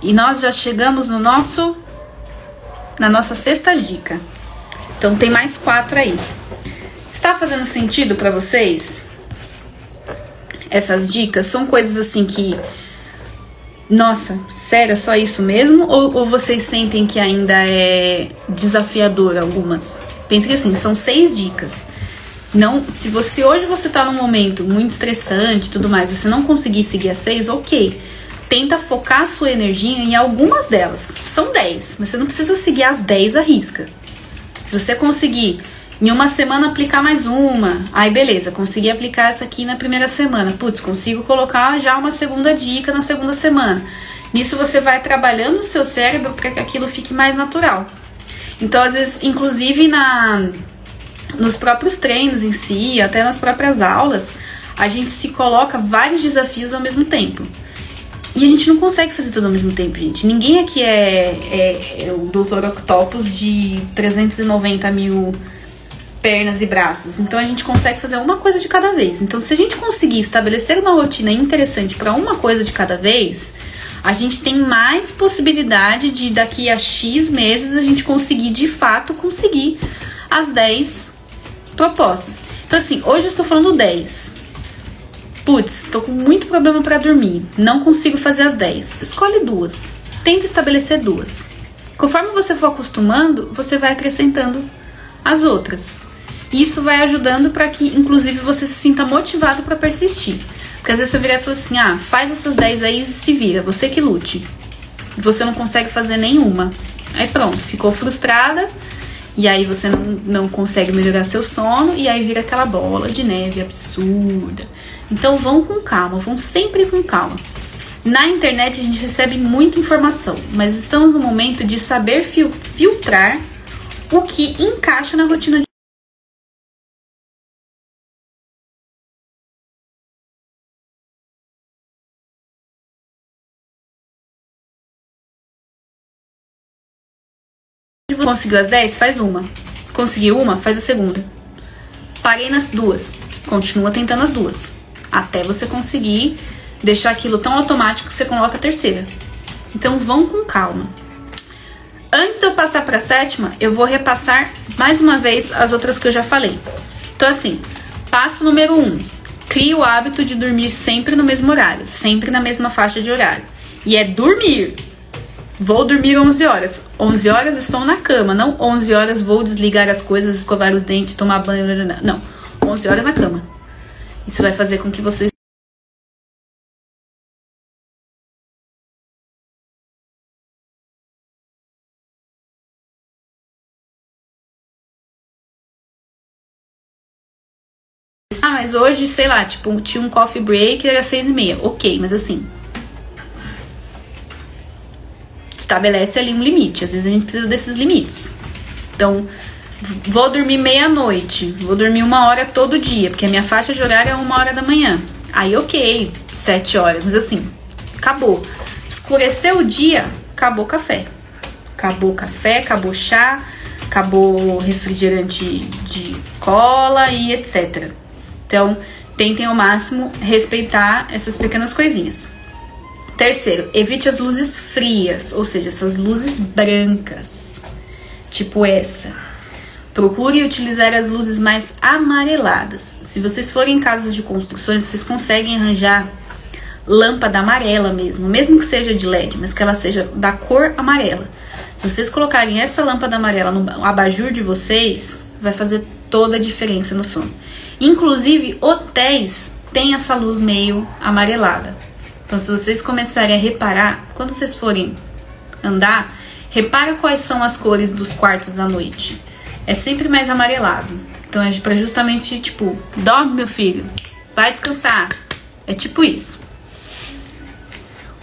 E nós já chegamos no nosso na nossa sexta dica. Então tem mais quatro aí. Está fazendo sentido para vocês? Essas dicas são coisas assim que nossa, sério, é só isso mesmo? Ou, ou, vocês sentem que ainda é desafiador algumas? Pense que assim, são seis dicas. Não, se você hoje você tá num momento muito estressante e tudo mais, você não conseguir seguir as seis, ok. Tenta focar a sua energia em algumas delas. São dez, mas você não precisa seguir as dez à risca. Se você conseguir em uma semana aplicar mais uma. Aí beleza, consegui aplicar essa aqui na primeira semana. Putz, consigo colocar já uma segunda dica na segunda semana. Nisso você vai trabalhando o seu cérebro para que aquilo fique mais natural. Então, às vezes, inclusive na nos próprios treinos em si, até nas próprias aulas, a gente se coloca vários desafios ao mesmo tempo. E a gente não consegue fazer tudo ao mesmo tempo, gente. Ninguém aqui é, é, é o Dr. Octopus de 390 mil pernas e braços. Então a gente consegue fazer uma coisa de cada vez. Então, se a gente conseguir estabelecer uma rotina interessante para uma coisa de cada vez, a gente tem mais possibilidade de daqui a X meses a gente conseguir de fato conseguir as 10 propostas. Então, assim, hoje eu estou falando 10. Putz, tô com muito problema para dormir. Não consigo fazer as 10. Escolhe duas. Tenta estabelecer duas. Conforme você for acostumando, você vai acrescentando as outras. Isso vai ajudando para que, inclusive, você se sinta motivado para persistir. Porque às vezes você virar e fala assim: ah, faz essas 10 aí e se vira, você que lute. Você não consegue fazer nenhuma. Aí pronto, ficou frustrada, e aí você não, não consegue melhorar seu sono, e aí vira aquela bola de neve absurda. Então vão com calma, vão sempre com calma. Na internet a gente recebe muita informação, mas estamos no momento de saber fil filtrar o que encaixa na rotina de Conseguiu as 10? Faz uma. Conseguiu uma? Faz a segunda. Parei nas duas. Continua tentando as duas. Até você conseguir deixar aquilo tão automático que você coloca a terceira. Então vão com calma. Antes de eu passar para a sétima, eu vou repassar mais uma vez as outras que eu já falei. Então, assim, passo número um: crie o hábito de dormir sempre no mesmo horário, sempre na mesma faixa de horário. E é dormir. Vou dormir 11 horas. 11 horas estou na cama. Não 11 horas vou desligar as coisas, escovar os dentes, tomar banho. Não. 11 horas na cama. Isso vai fazer com que vocês Ah, mas hoje, sei lá, tipo, tinha um coffee break, era seis e meia. Ok, mas assim, estabelece ali um limite. Às vezes a gente precisa desses limites. Então, vou dormir meia-noite, vou dormir uma hora todo dia, porque a minha faixa de horário é uma hora da manhã. Aí, ok, sete horas, mas assim, acabou. Escureceu o dia, acabou o café. Acabou o café, acabou chá, acabou refrigerante de cola e etc. Então, tentem ao máximo respeitar essas pequenas coisinhas. Terceiro, evite as luzes frias, ou seja, essas luzes brancas, tipo essa. Procure utilizar as luzes mais amareladas. Se vocês forem em casos de construções, vocês conseguem arranjar lâmpada amarela mesmo, mesmo que seja de LED, mas que ela seja da cor amarela. Se vocês colocarem essa lâmpada amarela no abajur de vocês, vai fazer toda a diferença no sono. Inclusive, hotéis têm essa luz meio amarelada. Então, se vocês começarem a reparar, quando vocês forem andar, repara quais são as cores dos quartos à noite. É sempre mais amarelado. Então, é para justamente, tipo, dorme, meu filho, vai descansar. É tipo isso.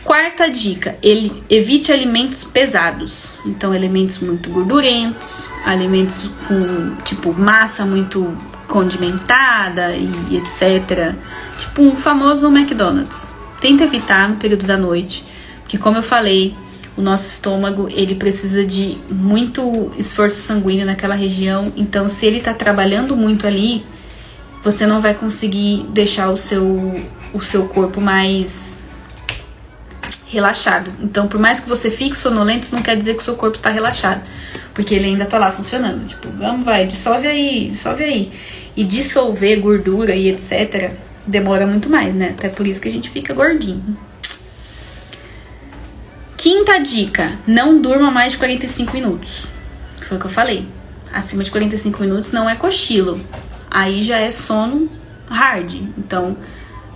Quarta dica, ele evite alimentos pesados. Então, alimentos muito gordurentos, alimentos com tipo massa muito condimentada e etc. Tipo um famoso McDonald's. Tenta evitar no período da noite, porque como eu falei, o nosso estômago ele precisa de muito esforço sanguíneo naquela região. Então, se ele está trabalhando muito ali, você não vai conseguir deixar o seu o seu corpo mais relaxado. Então, por mais que você fique sonolento, isso não quer dizer que o seu corpo está relaxado, porque ele ainda está lá funcionando. Tipo, vamos, vai, dissolve aí, dissolve aí. E dissolver gordura e etc demora muito mais, né? Até por isso que a gente fica gordinho. Quinta dica: não durma mais de 45 minutos. Foi o que eu falei. Acima de 45 minutos não é cochilo. Aí já é sono hard. Então,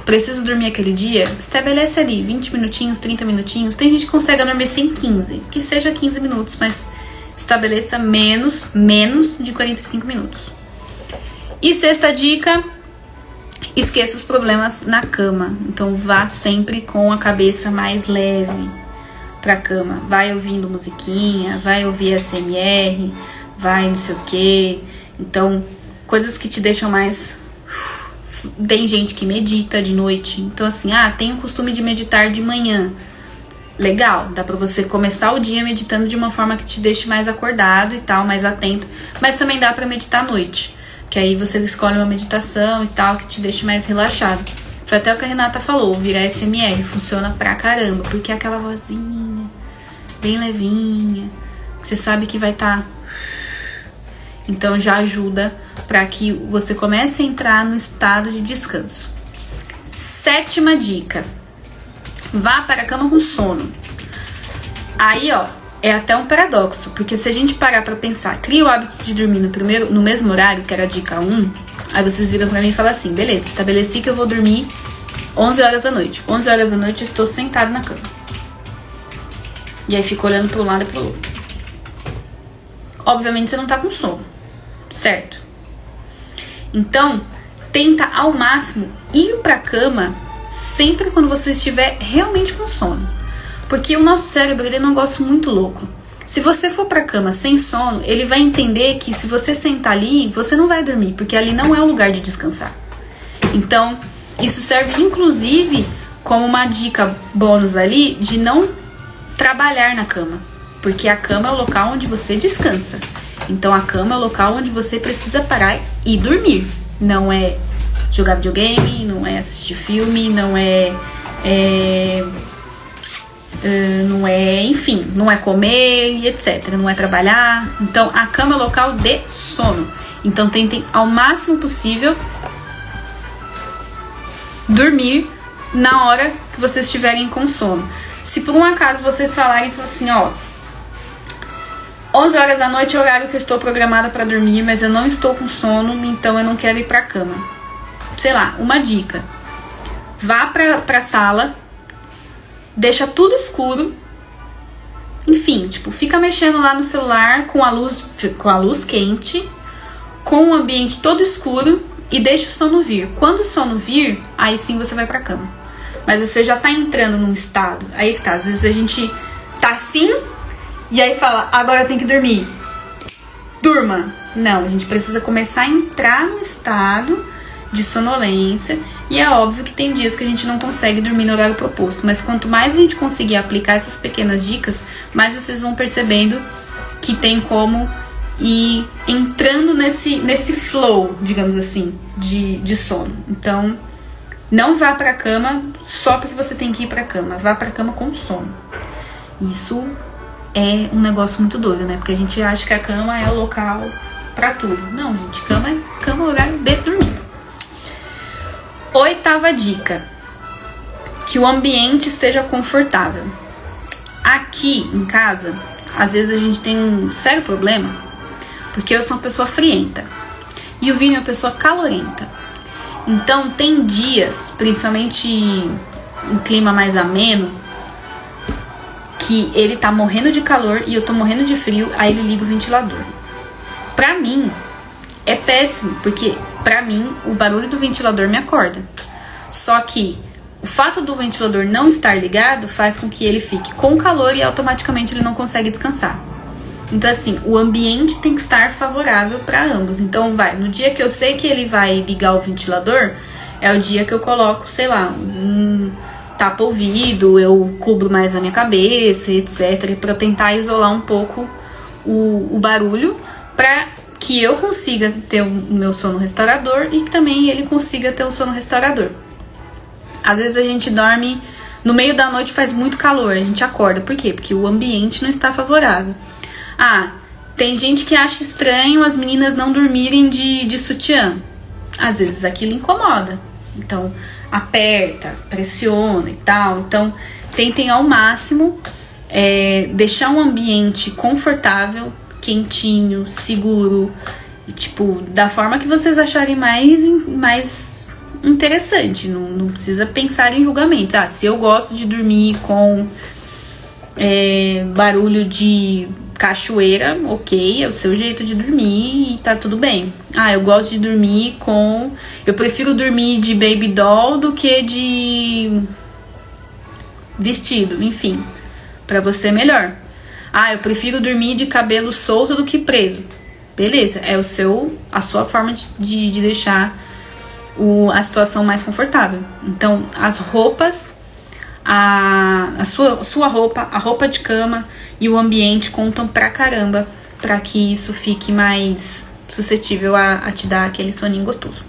preciso dormir aquele dia? Estabelece ali 20 minutinhos, 30 minutinhos. Tem gente que consegue adormecer em 15. Que seja 15 minutos, mas estabeleça menos, menos de 45 minutos. E sexta dica: esqueça os problemas na cama. Então vá sempre com a cabeça mais leve pra cama. Vai ouvindo musiquinha, vai ouvir SMR, vai não sei o que. Então, coisas que te deixam mais. Tem gente que medita de noite. Então, assim, ah, tem o costume de meditar de manhã. Legal, dá pra você começar o dia meditando de uma forma que te deixe mais acordado e tal, mais atento. Mas também dá para meditar à noite. Que aí você escolhe uma meditação e tal que te deixe mais relaxado. Foi até o que a Renata falou, virar SMR funciona pra caramba, porque é aquela vozinha bem levinha, que você sabe que vai estar tá Então já ajuda para que você comece a entrar no estado de descanso. Sétima dica: vá para a cama com sono. Aí, ó, é até um paradoxo, porque se a gente parar para pensar, cria o hábito de dormir no primeiro, no mesmo horário, que era a dica 1, aí vocês viram para mim e falam assim: "Beleza, estabeleci que eu vou dormir 11 horas da noite. 11 horas da noite eu estou sentado na cama". E aí fica olhando para um lado e para outro. Obviamente você não tá com sono, certo? Então, tenta ao máximo ir para cama sempre quando você estiver realmente com sono. Porque o nosso cérebro ele é um negócio muito louco. Se você for para cama sem sono, ele vai entender que se você sentar ali, você não vai dormir, porque ali não é o lugar de descansar. Então, isso serve inclusive como uma dica bônus ali de não trabalhar na cama, porque a cama é o local onde você descansa. Então, a cama é o local onde você precisa parar e dormir. Não é jogar videogame, não é assistir filme, não é, é não é, enfim, não é comer e etc, não é trabalhar. Então a cama é local de sono. Então tentem ao máximo possível dormir na hora que vocês estiverem com sono. Se por um acaso vocês falarem assim, ó, 11 horas da noite é o horário que eu estou programada para dormir, mas eu não estou com sono, então eu não quero ir para cama. Sei lá, uma dica. Vá para pra sala, deixa tudo escuro. Enfim, tipo, fica mexendo lá no celular com a luz, com a luz quente, com o ambiente todo escuro e deixa o sono vir. Quando o sono vir, aí sim você vai pra cama. Mas você já tá entrando num estado. Aí que tá, às vezes a gente tá assim e aí fala, agora tem que dormir. Durma. Não, a gente precisa começar a entrar no estado de sonolência. E é óbvio que tem dias que a gente não consegue dormir no horário proposto, mas quanto mais a gente conseguir aplicar essas pequenas dicas, mais vocês vão percebendo que tem como ir entrando nesse, nesse flow, digamos assim, de, de sono. Então, não vá para a cama só porque você tem que ir para a cama, vá para a cama com sono. Isso é um negócio muito doido, né? Porque a gente acha que a cama é o local para tudo. Não, gente, cama é cama é o lugar de dormir. Oitava dica: que o ambiente esteja confortável. Aqui em casa, às vezes a gente tem um sério problema, porque eu sou uma pessoa frienta e o Vini é uma pessoa calorenta. Então, tem dias, principalmente em clima mais ameno, que ele tá morrendo de calor e eu tô morrendo de frio, aí ele liga o ventilador. Pra mim, é péssimo, porque para mim o barulho do ventilador me acorda. Só que o fato do ventilador não estar ligado faz com que ele fique com calor e automaticamente ele não consegue descansar. Então assim, o ambiente tem que estar favorável para ambos. Então vai, no dia que eu sei que ele vai ligar o ventilador, é o dia que eu coloco, sei lá, um tapa ouvido, eu cubro mais a minha cabeça, etc, para tentar isolar um pouco o, o barulho para que eu consiga ter o meu sono restaurador e que também ele consiga ter o sono restaurador. Às vezes a gente dorme no meio da noite faz muito calor, a gente acorda. Por quê? Porque o ambiente não está favorável. Ah, tem gente que acha estranho as meninas não dormirem de, de sutiã. Às vezes aquilo incomoda. Então, aperta, pressiona e tal. Então, tentem ao máximo é, deixar um ambiente confortável quentinho, seguro, e, tipo, da forma que vocês acharem mais, mais interessante. Não, não precisa pensar em julgamento. Ah, se eu gosto de dormir com é, barulho de cachoeira, ok, é o seu jeito de dormir e tá tudo bem. Ah, eu gosto de dormir com. Eu prefiro dormir de baby doll do que de vestido, enfim. para você é melhor. Ah, eu prefiro dormir de cabelo solto do que preso. Beleza, é o seu, a sua forma de, de, de deixar o, a situação mais confortável. Então, as roupas, a, a sua, sua roupa, a roupa de cama e o ambiente contam pra caramba para que isso fique mais suscetível a, a te dar aquele soninho gostoso.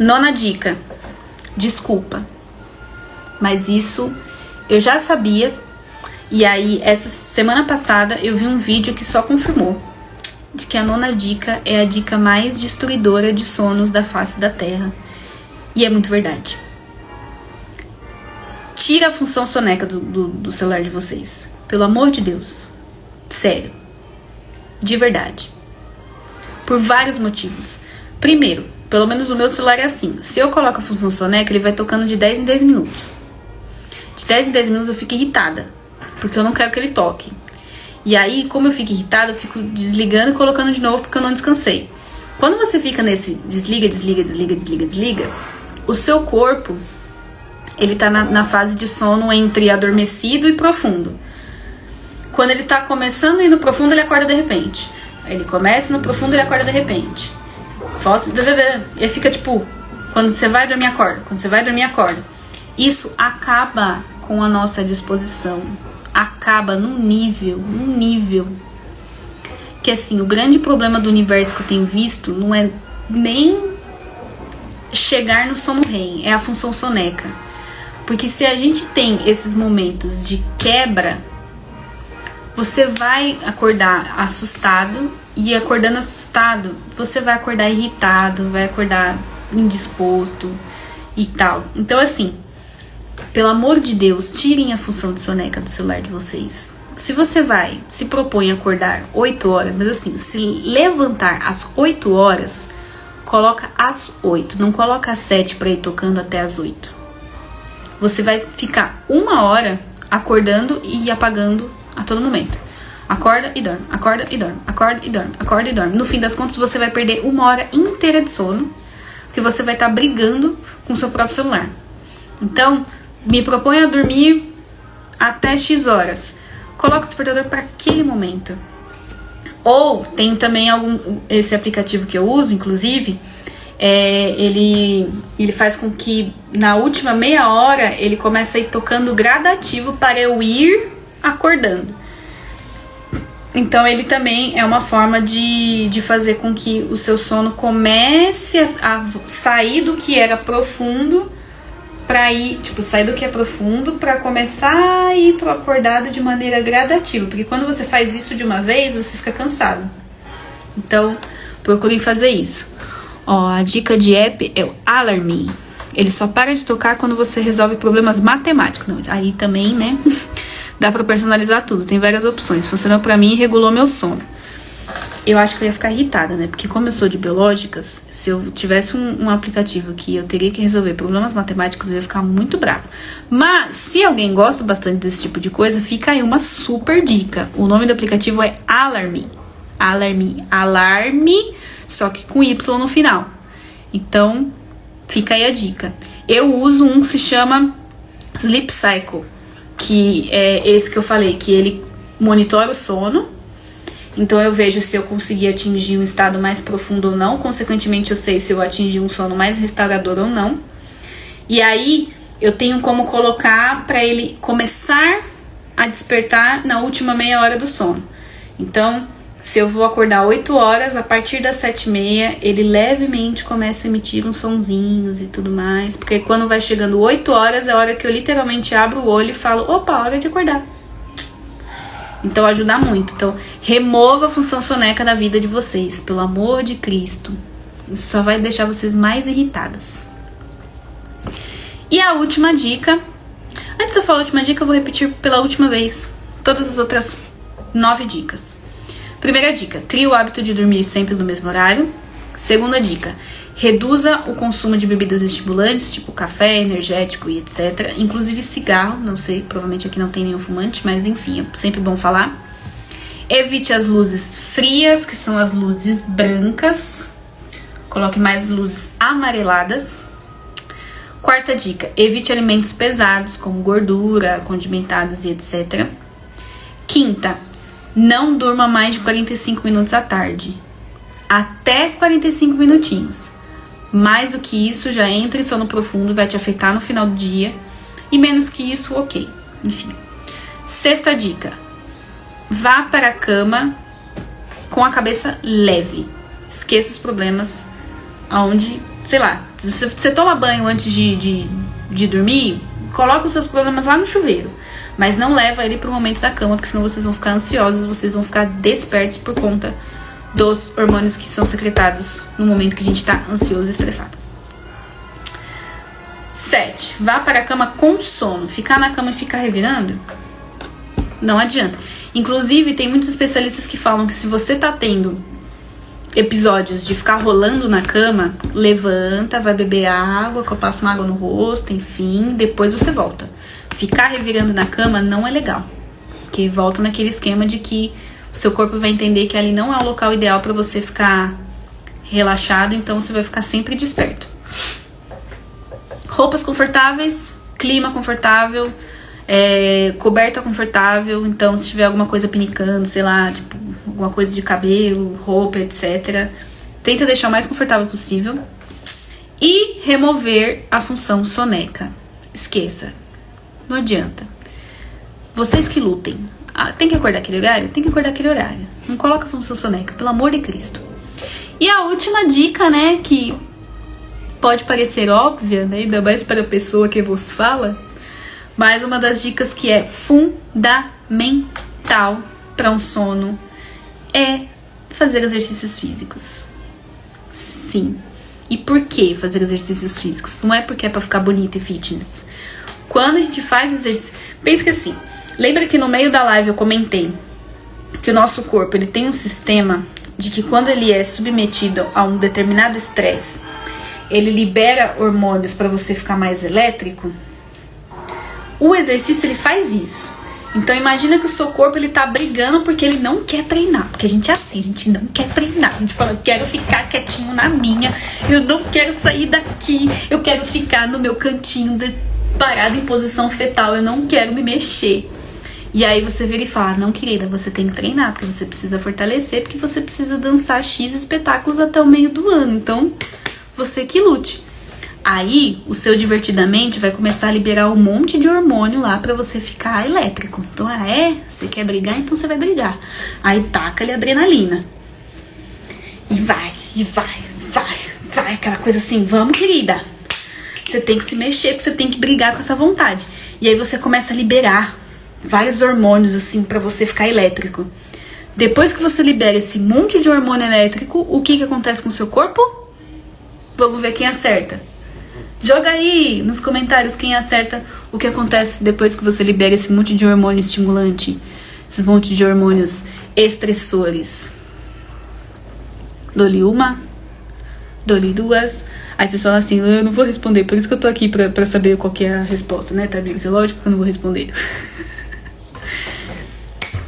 Nona dica: desculpa. Mas isso eu já sabia e aí, essa semana passada, eu vi um vídeo que só confirmou. de que a nona dica é a dica mais destruidora de sonos da face da Terra. E é muito verdade. Tira a função soneca do, do, do celular de vocês. Pelo amor de Deus. Sério. De verdade. Por vários motivos. Primeiro, pelo menos o meu celular é assim. Se eu coloco a função soneca, ele vai tocando de 10 em 10 minutos. De 10 em 10 minutos eu fico irritada. Porque eu não quero que ele toque. E aí, como eu fico irritada, eu fico desligando e colocando de novo porque eu não descansei. Quando você fica nesse desliga, desliga, desliga, desliga, desliga, o seu corpo ele tá na, na fase de sono entre adormecido e profundo. Quando ele tá começando a ir no profundo, ele acorda de repente. Ele começa no profundo, ele acorda de repente. E fica tipo, quando você vai dormir, acorda. Quando você vai dormir, acorda. Isso acaba com a nossa disposição. Acaba num nível, num nível. Que assim, o grande problema do universo que eu tenho visto não é nem chegar no sono REM, é a função soneca. Porque se a gente tem esses momentos de quebra, você vai acordar assustado e acordando assustado, você vai acordar irritado, vai acordar indisposto e tal. Então, assim, pelo amor de Deus, tirem a função de soneca do celular de vocês. Se você vai, se propõe acordar 8 horas, mas assim, se levantar às 8 horas, coloca às 8, não coloca às 7 para ir tocando até às 8. Você vai ficar uma hora acordando e apagando a todo momento. Acorda e dorme, acorda e dorme, acorda e dorme, acorda e dorme. No fim das contas, você vai perder uma hora inteira de sono, porque você vai estar tá brigando com o seu próprio celular. Então, me propõe a dormir até X horas. Coloca o despertador para aquele momento. Ou tem também algum esse aplicativo que eu uso, inclusive, é, ele, ele faz com que na última meia hora ele comece a ir tocando gradativo para eu ir acordando. Então ele também é uma forma de, de fazer com que o seu sono comece a, a sair do que era profundo para ir, tipo, sair do que é profundo para começar a ir pro acordado de maneira gradativa, porque quando você faz isso de uma vez, você fica cansado. Então, procurem fazer isso. Ó, a dica de app é o Alarme. Ele só para de tocar quando você resolve problemas matemáticos. Não, aí também, né? Dá para personalizar tudo, tem várias opções. Funcionou para mim e regulou meu sono. Eu acho que eu ia ficar irritada, né? Porque como eu sou de biológicas, se eu tivesse um, um aplicativo que eu teria que resolver problemas matemáticos, eu ia ficar muito brava. Mas se alguém gosta bastante desse tipo de coisa, fica aí uma super dica. O nome do aplicativo é Alarme. Alarme, alarme, só que com Y no final. Então, fica aí a dica. Eu uso um que se chama Sleep Cycle que é esse que eu falei, que ele monitora o sono. Então eu vejo se eu consegui atingir um estado mais profundo ou não, consequentemente eu sei se eu atingi um sono mais restaurador ou não. E aí eu tenho como colocar para ele começar a despertar na última meia hora do sono. Então, se eu vou acordar 8 horas, a partir das 7 e meia, ele levemente começa a emitir uns sonzinhos e tudo mais. Porque quando vai chegando 8 horas, é a hora que eu literalmente abro o olho e falo, opa, hora de acordar. Então ajuda muito. Então, remova a função soneca da vida de vocês, pelo amor de Cristo. Isso só vai deixar vocês mais irritadas. E a última dica. Antes de eu falar a última dica, eu vou repetir pela última vez todas as outras nove dicas. Primeira dica: crie o hábito de dormir sempre no mesmo horário. Segunda dica: reduza o consumo de bebidas estimulantes, tipo café, energético e etc. Inclusive cigarro, não sei, provavelmente aqui não tem nenhum fumante, mas enfim, é sempre bom falar. Evite as luzes frias, que são as luzes brancas. Coloque mais luzes amareladas. Quarta dica: evite alimentos pesados, como gordura, condimentados e etc. Quinta, não durma mais de 45 minutos à tarde. Até 45 minutinhos. Mais do que isso, já entra em sono profundo, vai te afetar no final do dia. E menos que isso, ok. Enfim. Sexta dica: vá para a cama com a cabeça leve. Esqueça os problemas aonde, sei lá, você, você toma banho antes de, de, de dormir, coloca os seus problemas lá no chuveiro. Mas não leva ele pro momento da cama, porque senão vocês vão ficar ansiosos, vocês vão ficar despertos por conta dos hormônios que são secretados no momento que a gente está ansioso e estressado. 7. Vá para a cama com sono. Ficar na cama e ficar revirando? Não adianta. Inclusive, tem muitos especialistas que falam que se você tá tendo episódios de ficar rolando na cama, levanta, vai beber água, que eu passo uma água no rosto, enfim, depois você volta. Ficar revirando na cama não é legal. Que volta naquele esquema de que o seu corpo vai entender que ali não é o local ideal para você ficar relaxado, então você vai ficar sempre desperto. Roupas confortáveis, clima confortável, é, coberta confortável, então se tiver alguma coisa pinicando, sei lá, tipo, alguma coisa de cabelo, roupa, etc. Tenta deixar o mais confortável possível. E remover a função soneca. Esqueça. Não adianta. Vocês que lutem. Ah, tem que acordar aquele horário? Tem que acordar aquele horário. Não coloca função soneca, pelo amor de Cristo. E a última dica, né, que pode parecer óbvia, né, ainda mais para a pessoa que vos fala, mas uma das dicas que é fundamental para um sono é fazer exercícios físicos. Sim. E por que fazer exercícios físicos? Não é porque é para ficar bonito e fitness. Quando a gente faz exercício, pensa que assim, lembra que no meio da live eu comentei que o nosso corpo ele tem um sistema de que quando ele é submetido a um determinado estresse, ele libera hormônios para você ficar mais elétrico. O exercício ele faz isso. Então imagina que o seu corpo ele tá brigando porque ele não quer treinar. Porque a gente é assim, a gente não quer treinar. A gente fala, eu quero ficar quietinho na minha, eu não quero sair daqui, eu quero ficar no meu cantinho de, parado em posição fetal, eu não quero me mexer. E aí você vira e fala, não querida, você tem que treinar, porque você precisa fortalecer, porque você precisa dançar X espetáculos até o meio do ano. Então, você que lute. Aí, o seu divertidamente vai começar a liberar um monte de hormônio lá para você ficar elétrico. Então, ah, é? Você quer brigar? Então você vai brigar. Aí taca-lhe adrenalina. E vai, e vai, vai, vai. Aquela coisa assim, vamos, querida. Você tem que se mexer, porque você tem que brigar com essa vontade. E aí você começa a liberar vários hormônios, assim, para você ficar elétrico. Depois que você libera esse monte de hormônio elétrico, o que, que acontece com o seu corpo? Vamos ver quem acerta. Joga aí nos comentários quem acerta o que acontece depois que você libera esse monte de hormônio estimulante, esse monte de hormônios estressores. Dou-lhe uma, dou-lhe duas. Aí vocês falam assim, eu não vou responder, por isso que eu tô aqui pra, pra saber qual é a resposta, né, Tabix? É lógico que eu não vou responder.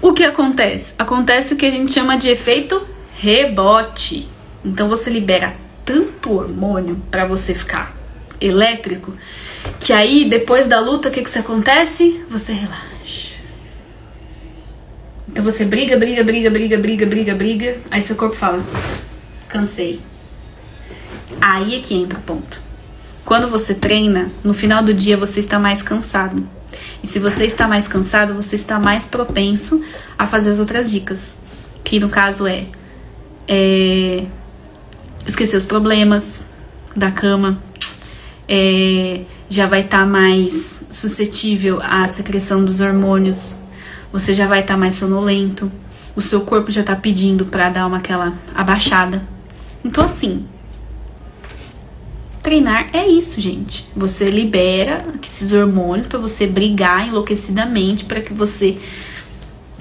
o que acontece? Acontece o que a gente chama de efeito rebote. Então você libera tanto hormônio para você ficar elétrico, que aí depois da luta, o que, que se acontece? Você relaxa. Então você briga, briga, briga, briga, briga, briga, briga, aí seu corpo fala: cansei. Aí é que entra o ponto. Quando você treina, no final do dia você está mais cansado. E se você está mais cansado, você está mais propenso a fazer as outras dicas. Que no caso é, é esquecer os problemas da cama, é, já vai estar tá mais suscetível à secreção dos hormônios, você já vai estar tá mais sonolento, o seu corpo já está pedindo para dar uma aquela abaixada. Então assim, treinar é isso, gente. Você libera esses hormônios para você brigar enlouquecidamente para que você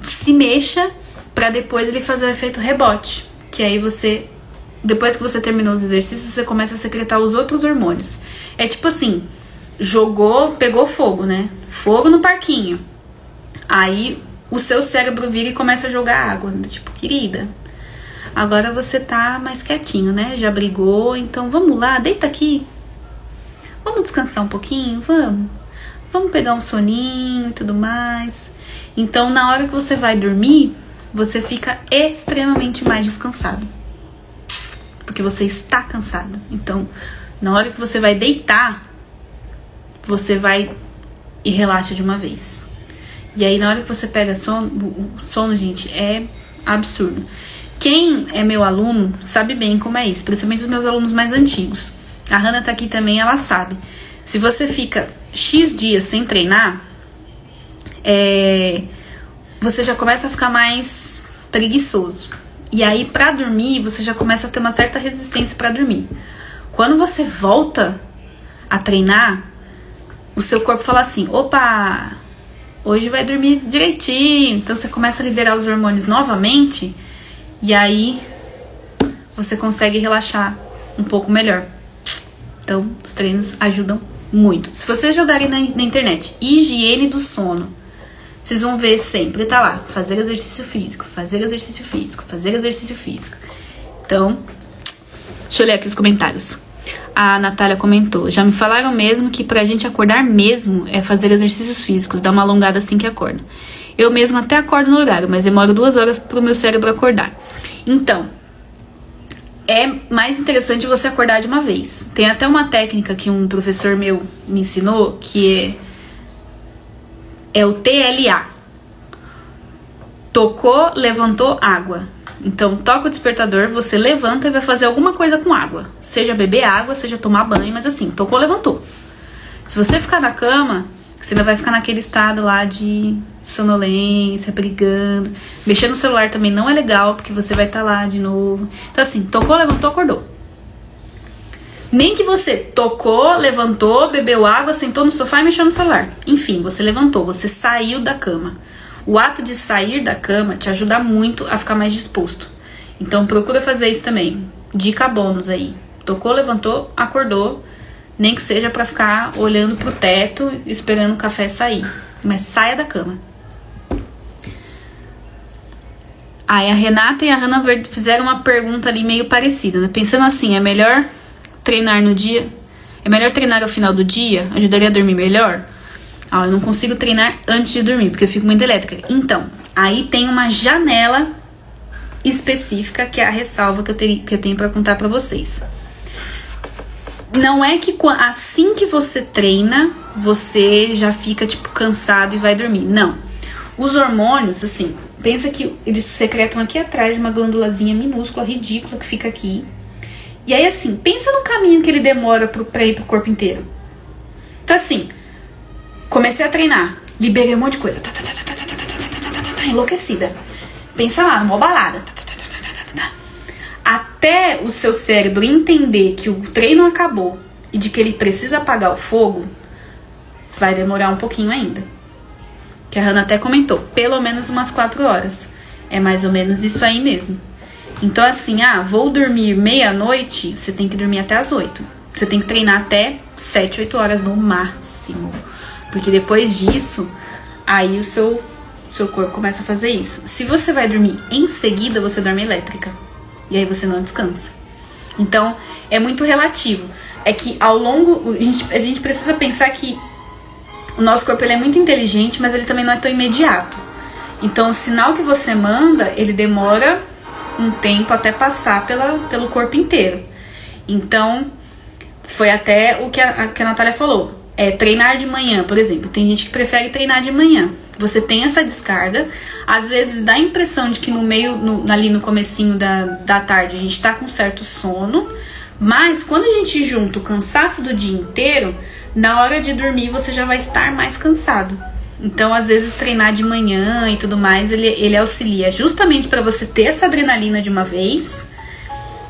se mexa para depois ele fazer o efeito rebote, que aí você depois que você terminou os exercícios, você começa a secretar os outros hormônios. É tipo assim, jogou, pegou fogo, né? Fogo no parquinho. Aí o seu cérebro vira e começa a jogar água. Tipo, querida, agora você tá mais quietinho, né? Já brigou, então vamos lá, deita aqui. Vamos descansar um pouquinho? Vamos. Vamos pegar um soninho e tudo mais. Então, na hora que você vai dormir, você fica extremamente mais descansado porque você está cansado. Então, na hora que você vai deitar, você vai e relaxa de uma vez. E aí, na hora que você pega sono, o sono, gente, é absurdo. Quem é meu aluno sabe bem como é isso, principalmente os meus alunos mais antigos. A Hanna tá aqui também, ela sabe. Se você fica X dias sem treinar, é, você já começa a ficar mais preguiçoso. E aí, para dormir, você já começa a ter uma certa resistência para dormir. Quando você volta a treinar, o seu corpo fala assim: opa, hoje vai dormir direitinho. Então você começa a liberar os hormônios novamente e aí você consegue relaxar um pouco melhor. Então, os treinos ajudam muito. Se vocês jogarem na, na internet higiene do sono, vocês vão ver sempre, tá lá, fazer exercício físico, fazer exercício físico, fazer exercício físico. Então, deixa eu ler aqui os comentários. A Natália comentou: Já me falaram mesmo que pra gente acordar mesmo é fazer exercícios físicos, dar uma alongada assim que acorda. Eu mesmo até acordo no horário, mas demoro duas horas pro meu cérebro acordar. Então, é mais interessante você acordar de uma vez. Tem até uma técnica que um professor meu me ensinou que é é o TLA. Tocou, levantou água. Então, toca o despertador, você levanta e vai fazer alguma coisa com água. Seja beber água, seja tomar banho, mas assim, tocou, levantou. Se você ficar na cama, você ainda vai ficar naquele estado lá de sonolência, brigando. Mexer no celular também não é legal, porque você vai estar tá lá de novo. Então, assim, tocou, levantou, acordou. Nem que você tocou, levantou, bebeu água, sentou no sofá e mexeu no celular. Enfim, você levantou, você saiu da cama. O ato de sair da cama te ajuda muito a ficar mais disposto. Então procura fazer isso também. Dica bônus aí. Tocou, levantou, acordou, nem que seja para ficar olhando pro teto, esperando o café sair. Mas saia da cama. Aí a Renata e a Hanna fizeram uma pergunta ali meio parecida, né? Pensando assim, é melhor treinar no dia? É melhor treinar ao final do dia? Ajudaria a dormir melhor? Ah, eu não consigo treinar antes de dormir, porque eu fico muito elétrica. Então, aí tem uma janela específica que é a ressalva que eu, ter, que eu tenho para contar para vocês. Não é que assim que você treina, você já fica tipo cansado e vai dormir. Não. Os hormônios, assim, pensa que eles secretam aqui atrás de uma glândulazinha minúscula, ridícula, que fica aqui, e aí, assim, pensa no caminho que ele demora pro, pra ir pro corpo inteiro. Então, assim, comecei a treinar, liberei um monte de coisa, tá, tá, tá, enlouquecida. Pensa lá, numa balada. Até o seu cérebro entender que o treino acabou e de que ele precisa apagar o fogo, vai demorar um pouquinho ainda. Que a Hannah até comentou, pelo menos umas 4 horas. É mais ou menos isso aí mesmo. Então, assim, ah, vou dormir meia-noite, você tem que dormir até as 8. Você tem que treinar até 7, 8 horas no máximo. Porque depois disso, aí o seu, seu corpo começa a fazer isso. Se você vai dormir em seguida, você dorme elétrica. E aí você não descansa. Então, é muito relativo. É que ao longo. A gente, a gente precisa pensar que o nosso corpo ele é muito inteligente, mas ele também não é tão imediato. Então, o sinal que você manda, ele demora um tempo até passar pela, pelo corpo inteiro. Então, foi até o que a, que a Natália falou. É treinar de manhã, por exemplo. Tem gente que prefere treinar de manhã. Você tem essa descarga, às vezes dá a impressão de que no meio, no, ali no comecinho da, da tarde, a gente tá com certo sono, mas quando a gente junta o cansaço do dia inteiro, na hora de dormir você já vai estar mais cansado. Então, às vezes, treinar de manhã e tudo mais, ele, ele auxilia justamente para você ter essa adrenalina de uma vez.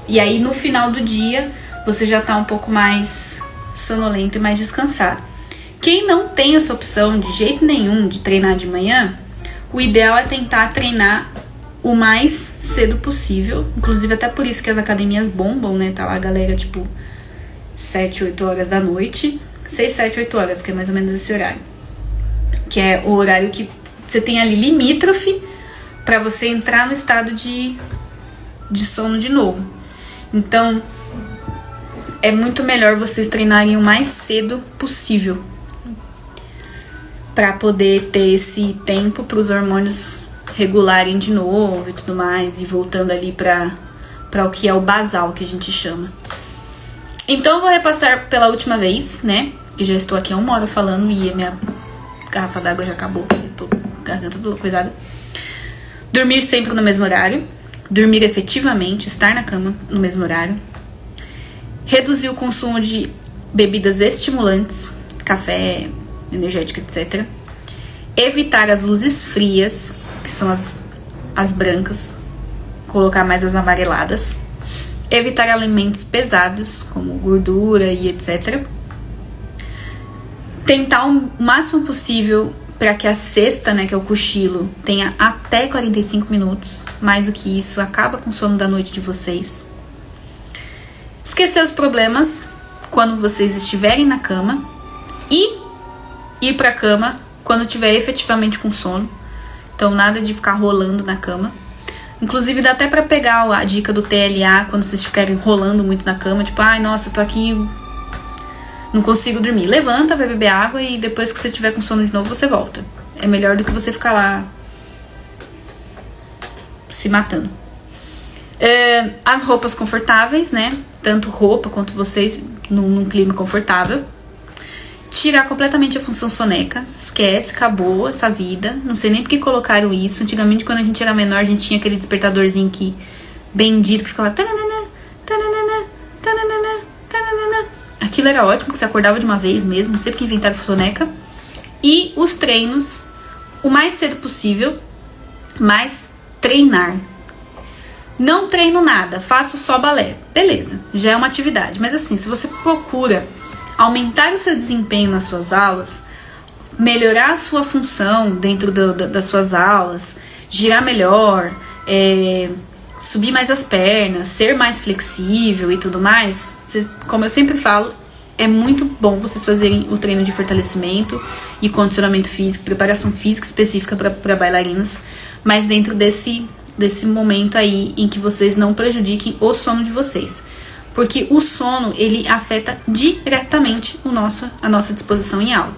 E aí, no final do dia, você já tá um pouco mais sonolento e mais descansado. Quem não tem essa opção de jeito nenhum de treinar de manhã, o ideal é tentar treinar o mais cedo possível. Inclusive, até por isso que as academias bombam, né? Tá lá a galera, tipo, 7, 8 horas da noite. 6, 7, 8 horas, que é mais ou menos esse horário que é o horário que você tem ali limítrofe para você entrar no estado de, de sono de novo. Então, é muito melhor vocês treinarem o mais cedo possível para poder ter esse tempo para os hormônios regularem de novo e tudo mais e voltando ali para para o que é o basal que a gente chama. Então eu vou repassar pela última vez, né? Que já estou aqui há uma hora falando e a minha garrafa d'água já acabou. Eu tô garganta toda coisada. Dormir sempre no mesmo horário. Dormir efetivamente, estar na cama no mesmo horário. Reduzir o consumo de bebidas estimulantes, café, energético, etc. Evitar as luzes frias, que são as, as brancas, colocar mais as amareladas. Evitar alimentos pesados, como gordura e etc. Tentar o máximo possível para que a cesta, né, que é o cochilo, tenha até 45 minutos. Mais do que isso, acaba com o sono da noite de vocês. Esquecer os problemas quando vocês estiverem na cama e ir para a cama quando tiver efetivamente com sono. Então nada de ficar rolando na cama. Inclusive dá até para pegar a dica do TLA quando vocês ficarem rolando muito na cama, tipo, ai, nossa, eu tô aqui não consigo dormir. Levanta, vai beber água e depois que você tiver com sono de novo, você volta. É melhor do que você ficar lá se matando. É, as roupas confortáveis, né? Tanto roupa quanto vocês num, num clima confortável tirar completamente a função soneca. Esquece, acabou essa vida. Não sei nem porque colocaram isso. Antigamente, quando a gente era menor, a gente tinha aquele despertadorzinho que bendito que ficava. Tananana, tananana, tananana, tananana. Aquilo era ótimo, que você acordava de uma vez mesmo, não sei porque inventaram soneca. E os treinos, o mais cedo possível, mas treinar. Não treino nada, faço só balé. Beleza, já é uma atividade. Mas assim, se você procura aumentar o seu desempenho nas suas aulas, melhorar a sua função dentro do, das suas aulas, girar melhor, é, subir mais as pernas, ser mais flexível e tudo mais, você, como eu sempre falo, é muito bom vocês fazerem o treino de fortalecimento e condicionamento físico, preparação física específica para bailarinos, mas dentro desse, desse momento aí em que vocês não prejudiquem o sono de vocês porque o sono ele afeta diretamente o nosso, a nossa disposição em aula.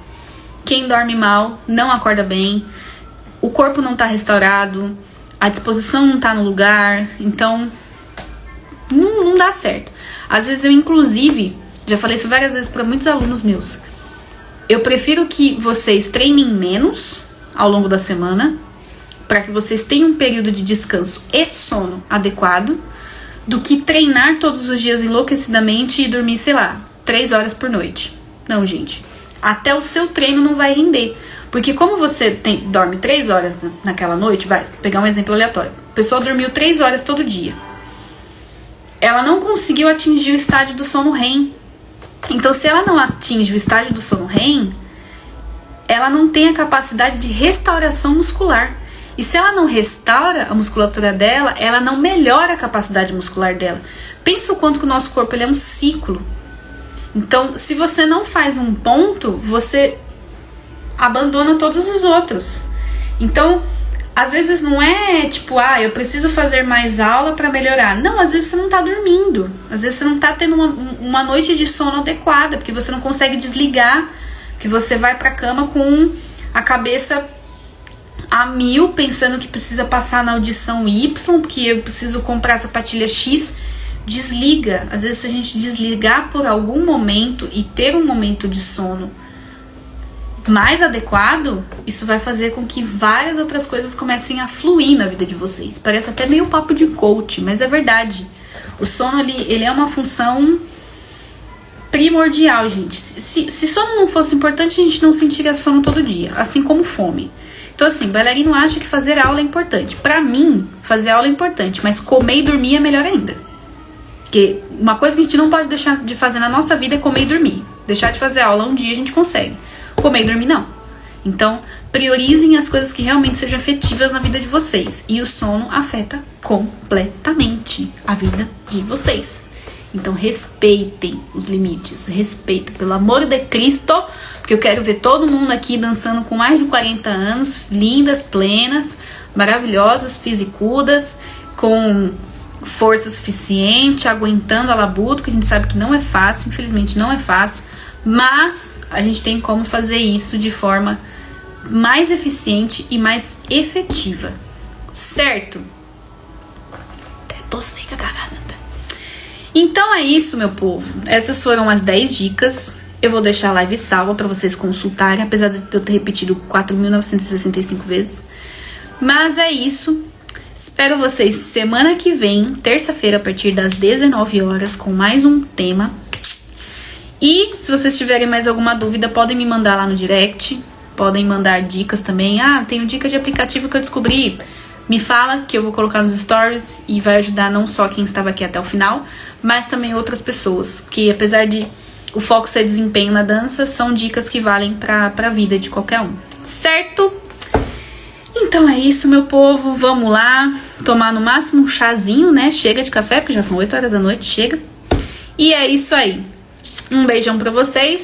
Quem dorme mal não acorda bem, o corpo não está restaurado, a disposição não está no lugar, então não, não dá certo. Às vezes eu, inclusive, já falei isso várias vezes para muitos alunos meus. Eu prefiro que vocês treinem menos ao longo da semana, para que vocês tenham um período de descanso e sono adequado do que treinar todos os dias enlouquecidamente e dormir, sei lá, três horas por noite. Não, gente. Até o seu treino não vai render. Porque como você tem, dorme três horas naquela noite, vai pegar um exemplo aleatório. A pessoa dormiu três horas todo dia. Ela não conseguiu atingir o estágio do sono REM. Então, se ela não atinge o estágio do sono REM, ela não tem a capacidade de restauração muscular. E se ela não restaura a musculatura dela, ela não melhora a capacidade muscular dela. Pensa o quanto que o nosso corpo ele é um ciclo. Então, se você não faz um ponto, você abandona todos os outros. Então, às vezes não é tipo, ah, eu preciso fazer mais aula para melhorar. Não, às vezes você não tá dormindo. Às vezes você não tá tendo uma, uma noite de sono adequada, porque você não consegue desligar, que você vai pra cama com a cabeça a mil pensando que precisa passar na audição Y, porque eu preciso comprar sapatilha X. Desliga. Às vezes, se a gente desligar por algum momento e ter um momento de sono mais adequado, isso vai fazer com que várias outras coisas comecem a fluir na vida de vocês. Parece até meio papo de coach, mas é verdade. O sono ele, ele é uma função primordial, gente. Se, se sono não fosse importante, a gente não sentiria sono todo dia, assim como fome. Então, assim, bailarino acha que fazer aula é importante. Para mim, fazer aula é importante, mas comer e dormir é melhor ainda. Porque uma coisa que a gente não pode deixar de fazer na nossa vida é comer e dormir. Deixar de fazer aula um dia a gente consegue. Comer e dormir não. Então, priorizem as coisas que realmente sejam efetivas na vida de vocês. E o sono afeta completamente a vida de vocês. Então respeitem os limites, respeitem, pelo amor de Cristo, porque eu quero ver todo mundo aqui dançando com mais de 40 anos, lindas, plenas, maravilhosas, fisicudas, com força suficiente, aguentando a labuta, que a gente sabe que não é fácil, infelizmente não é fácil, mas a gente tem como fazer isso de forma mais eficiente e mais efetiva, certo? Até tô seca, garganta. Então é isso, meu povo. Essas foram as 10 dicas. Eu vou deixar a live salva para vocês consultarem, apesar de eu ter repetido 4.965 vezes. Mas é isso. Espero vocês semana que vem, terça-feira, a partir das 19 horas, com mais um tema. E se vocês tiverem mais alguma dúvida, podem me mandar lá no direct. Podem mandar dicas também. Ah, tenho dica de aplicativo que eu descobri. me fala que eu vou colocar nos stories e vai ajudar não só quem estava aqui até o final, mas também outras pessoas. Que apesar de o foco ser desempenho na dança, são dicas que valem para a vida de qualquer um. Certo? Então é isso, meu povo. Vamos lá tomar no máximo um chazinho, né? Chega de café, porque já são 8 horas da noite, chega. E é isso aí. Um beijão para vocês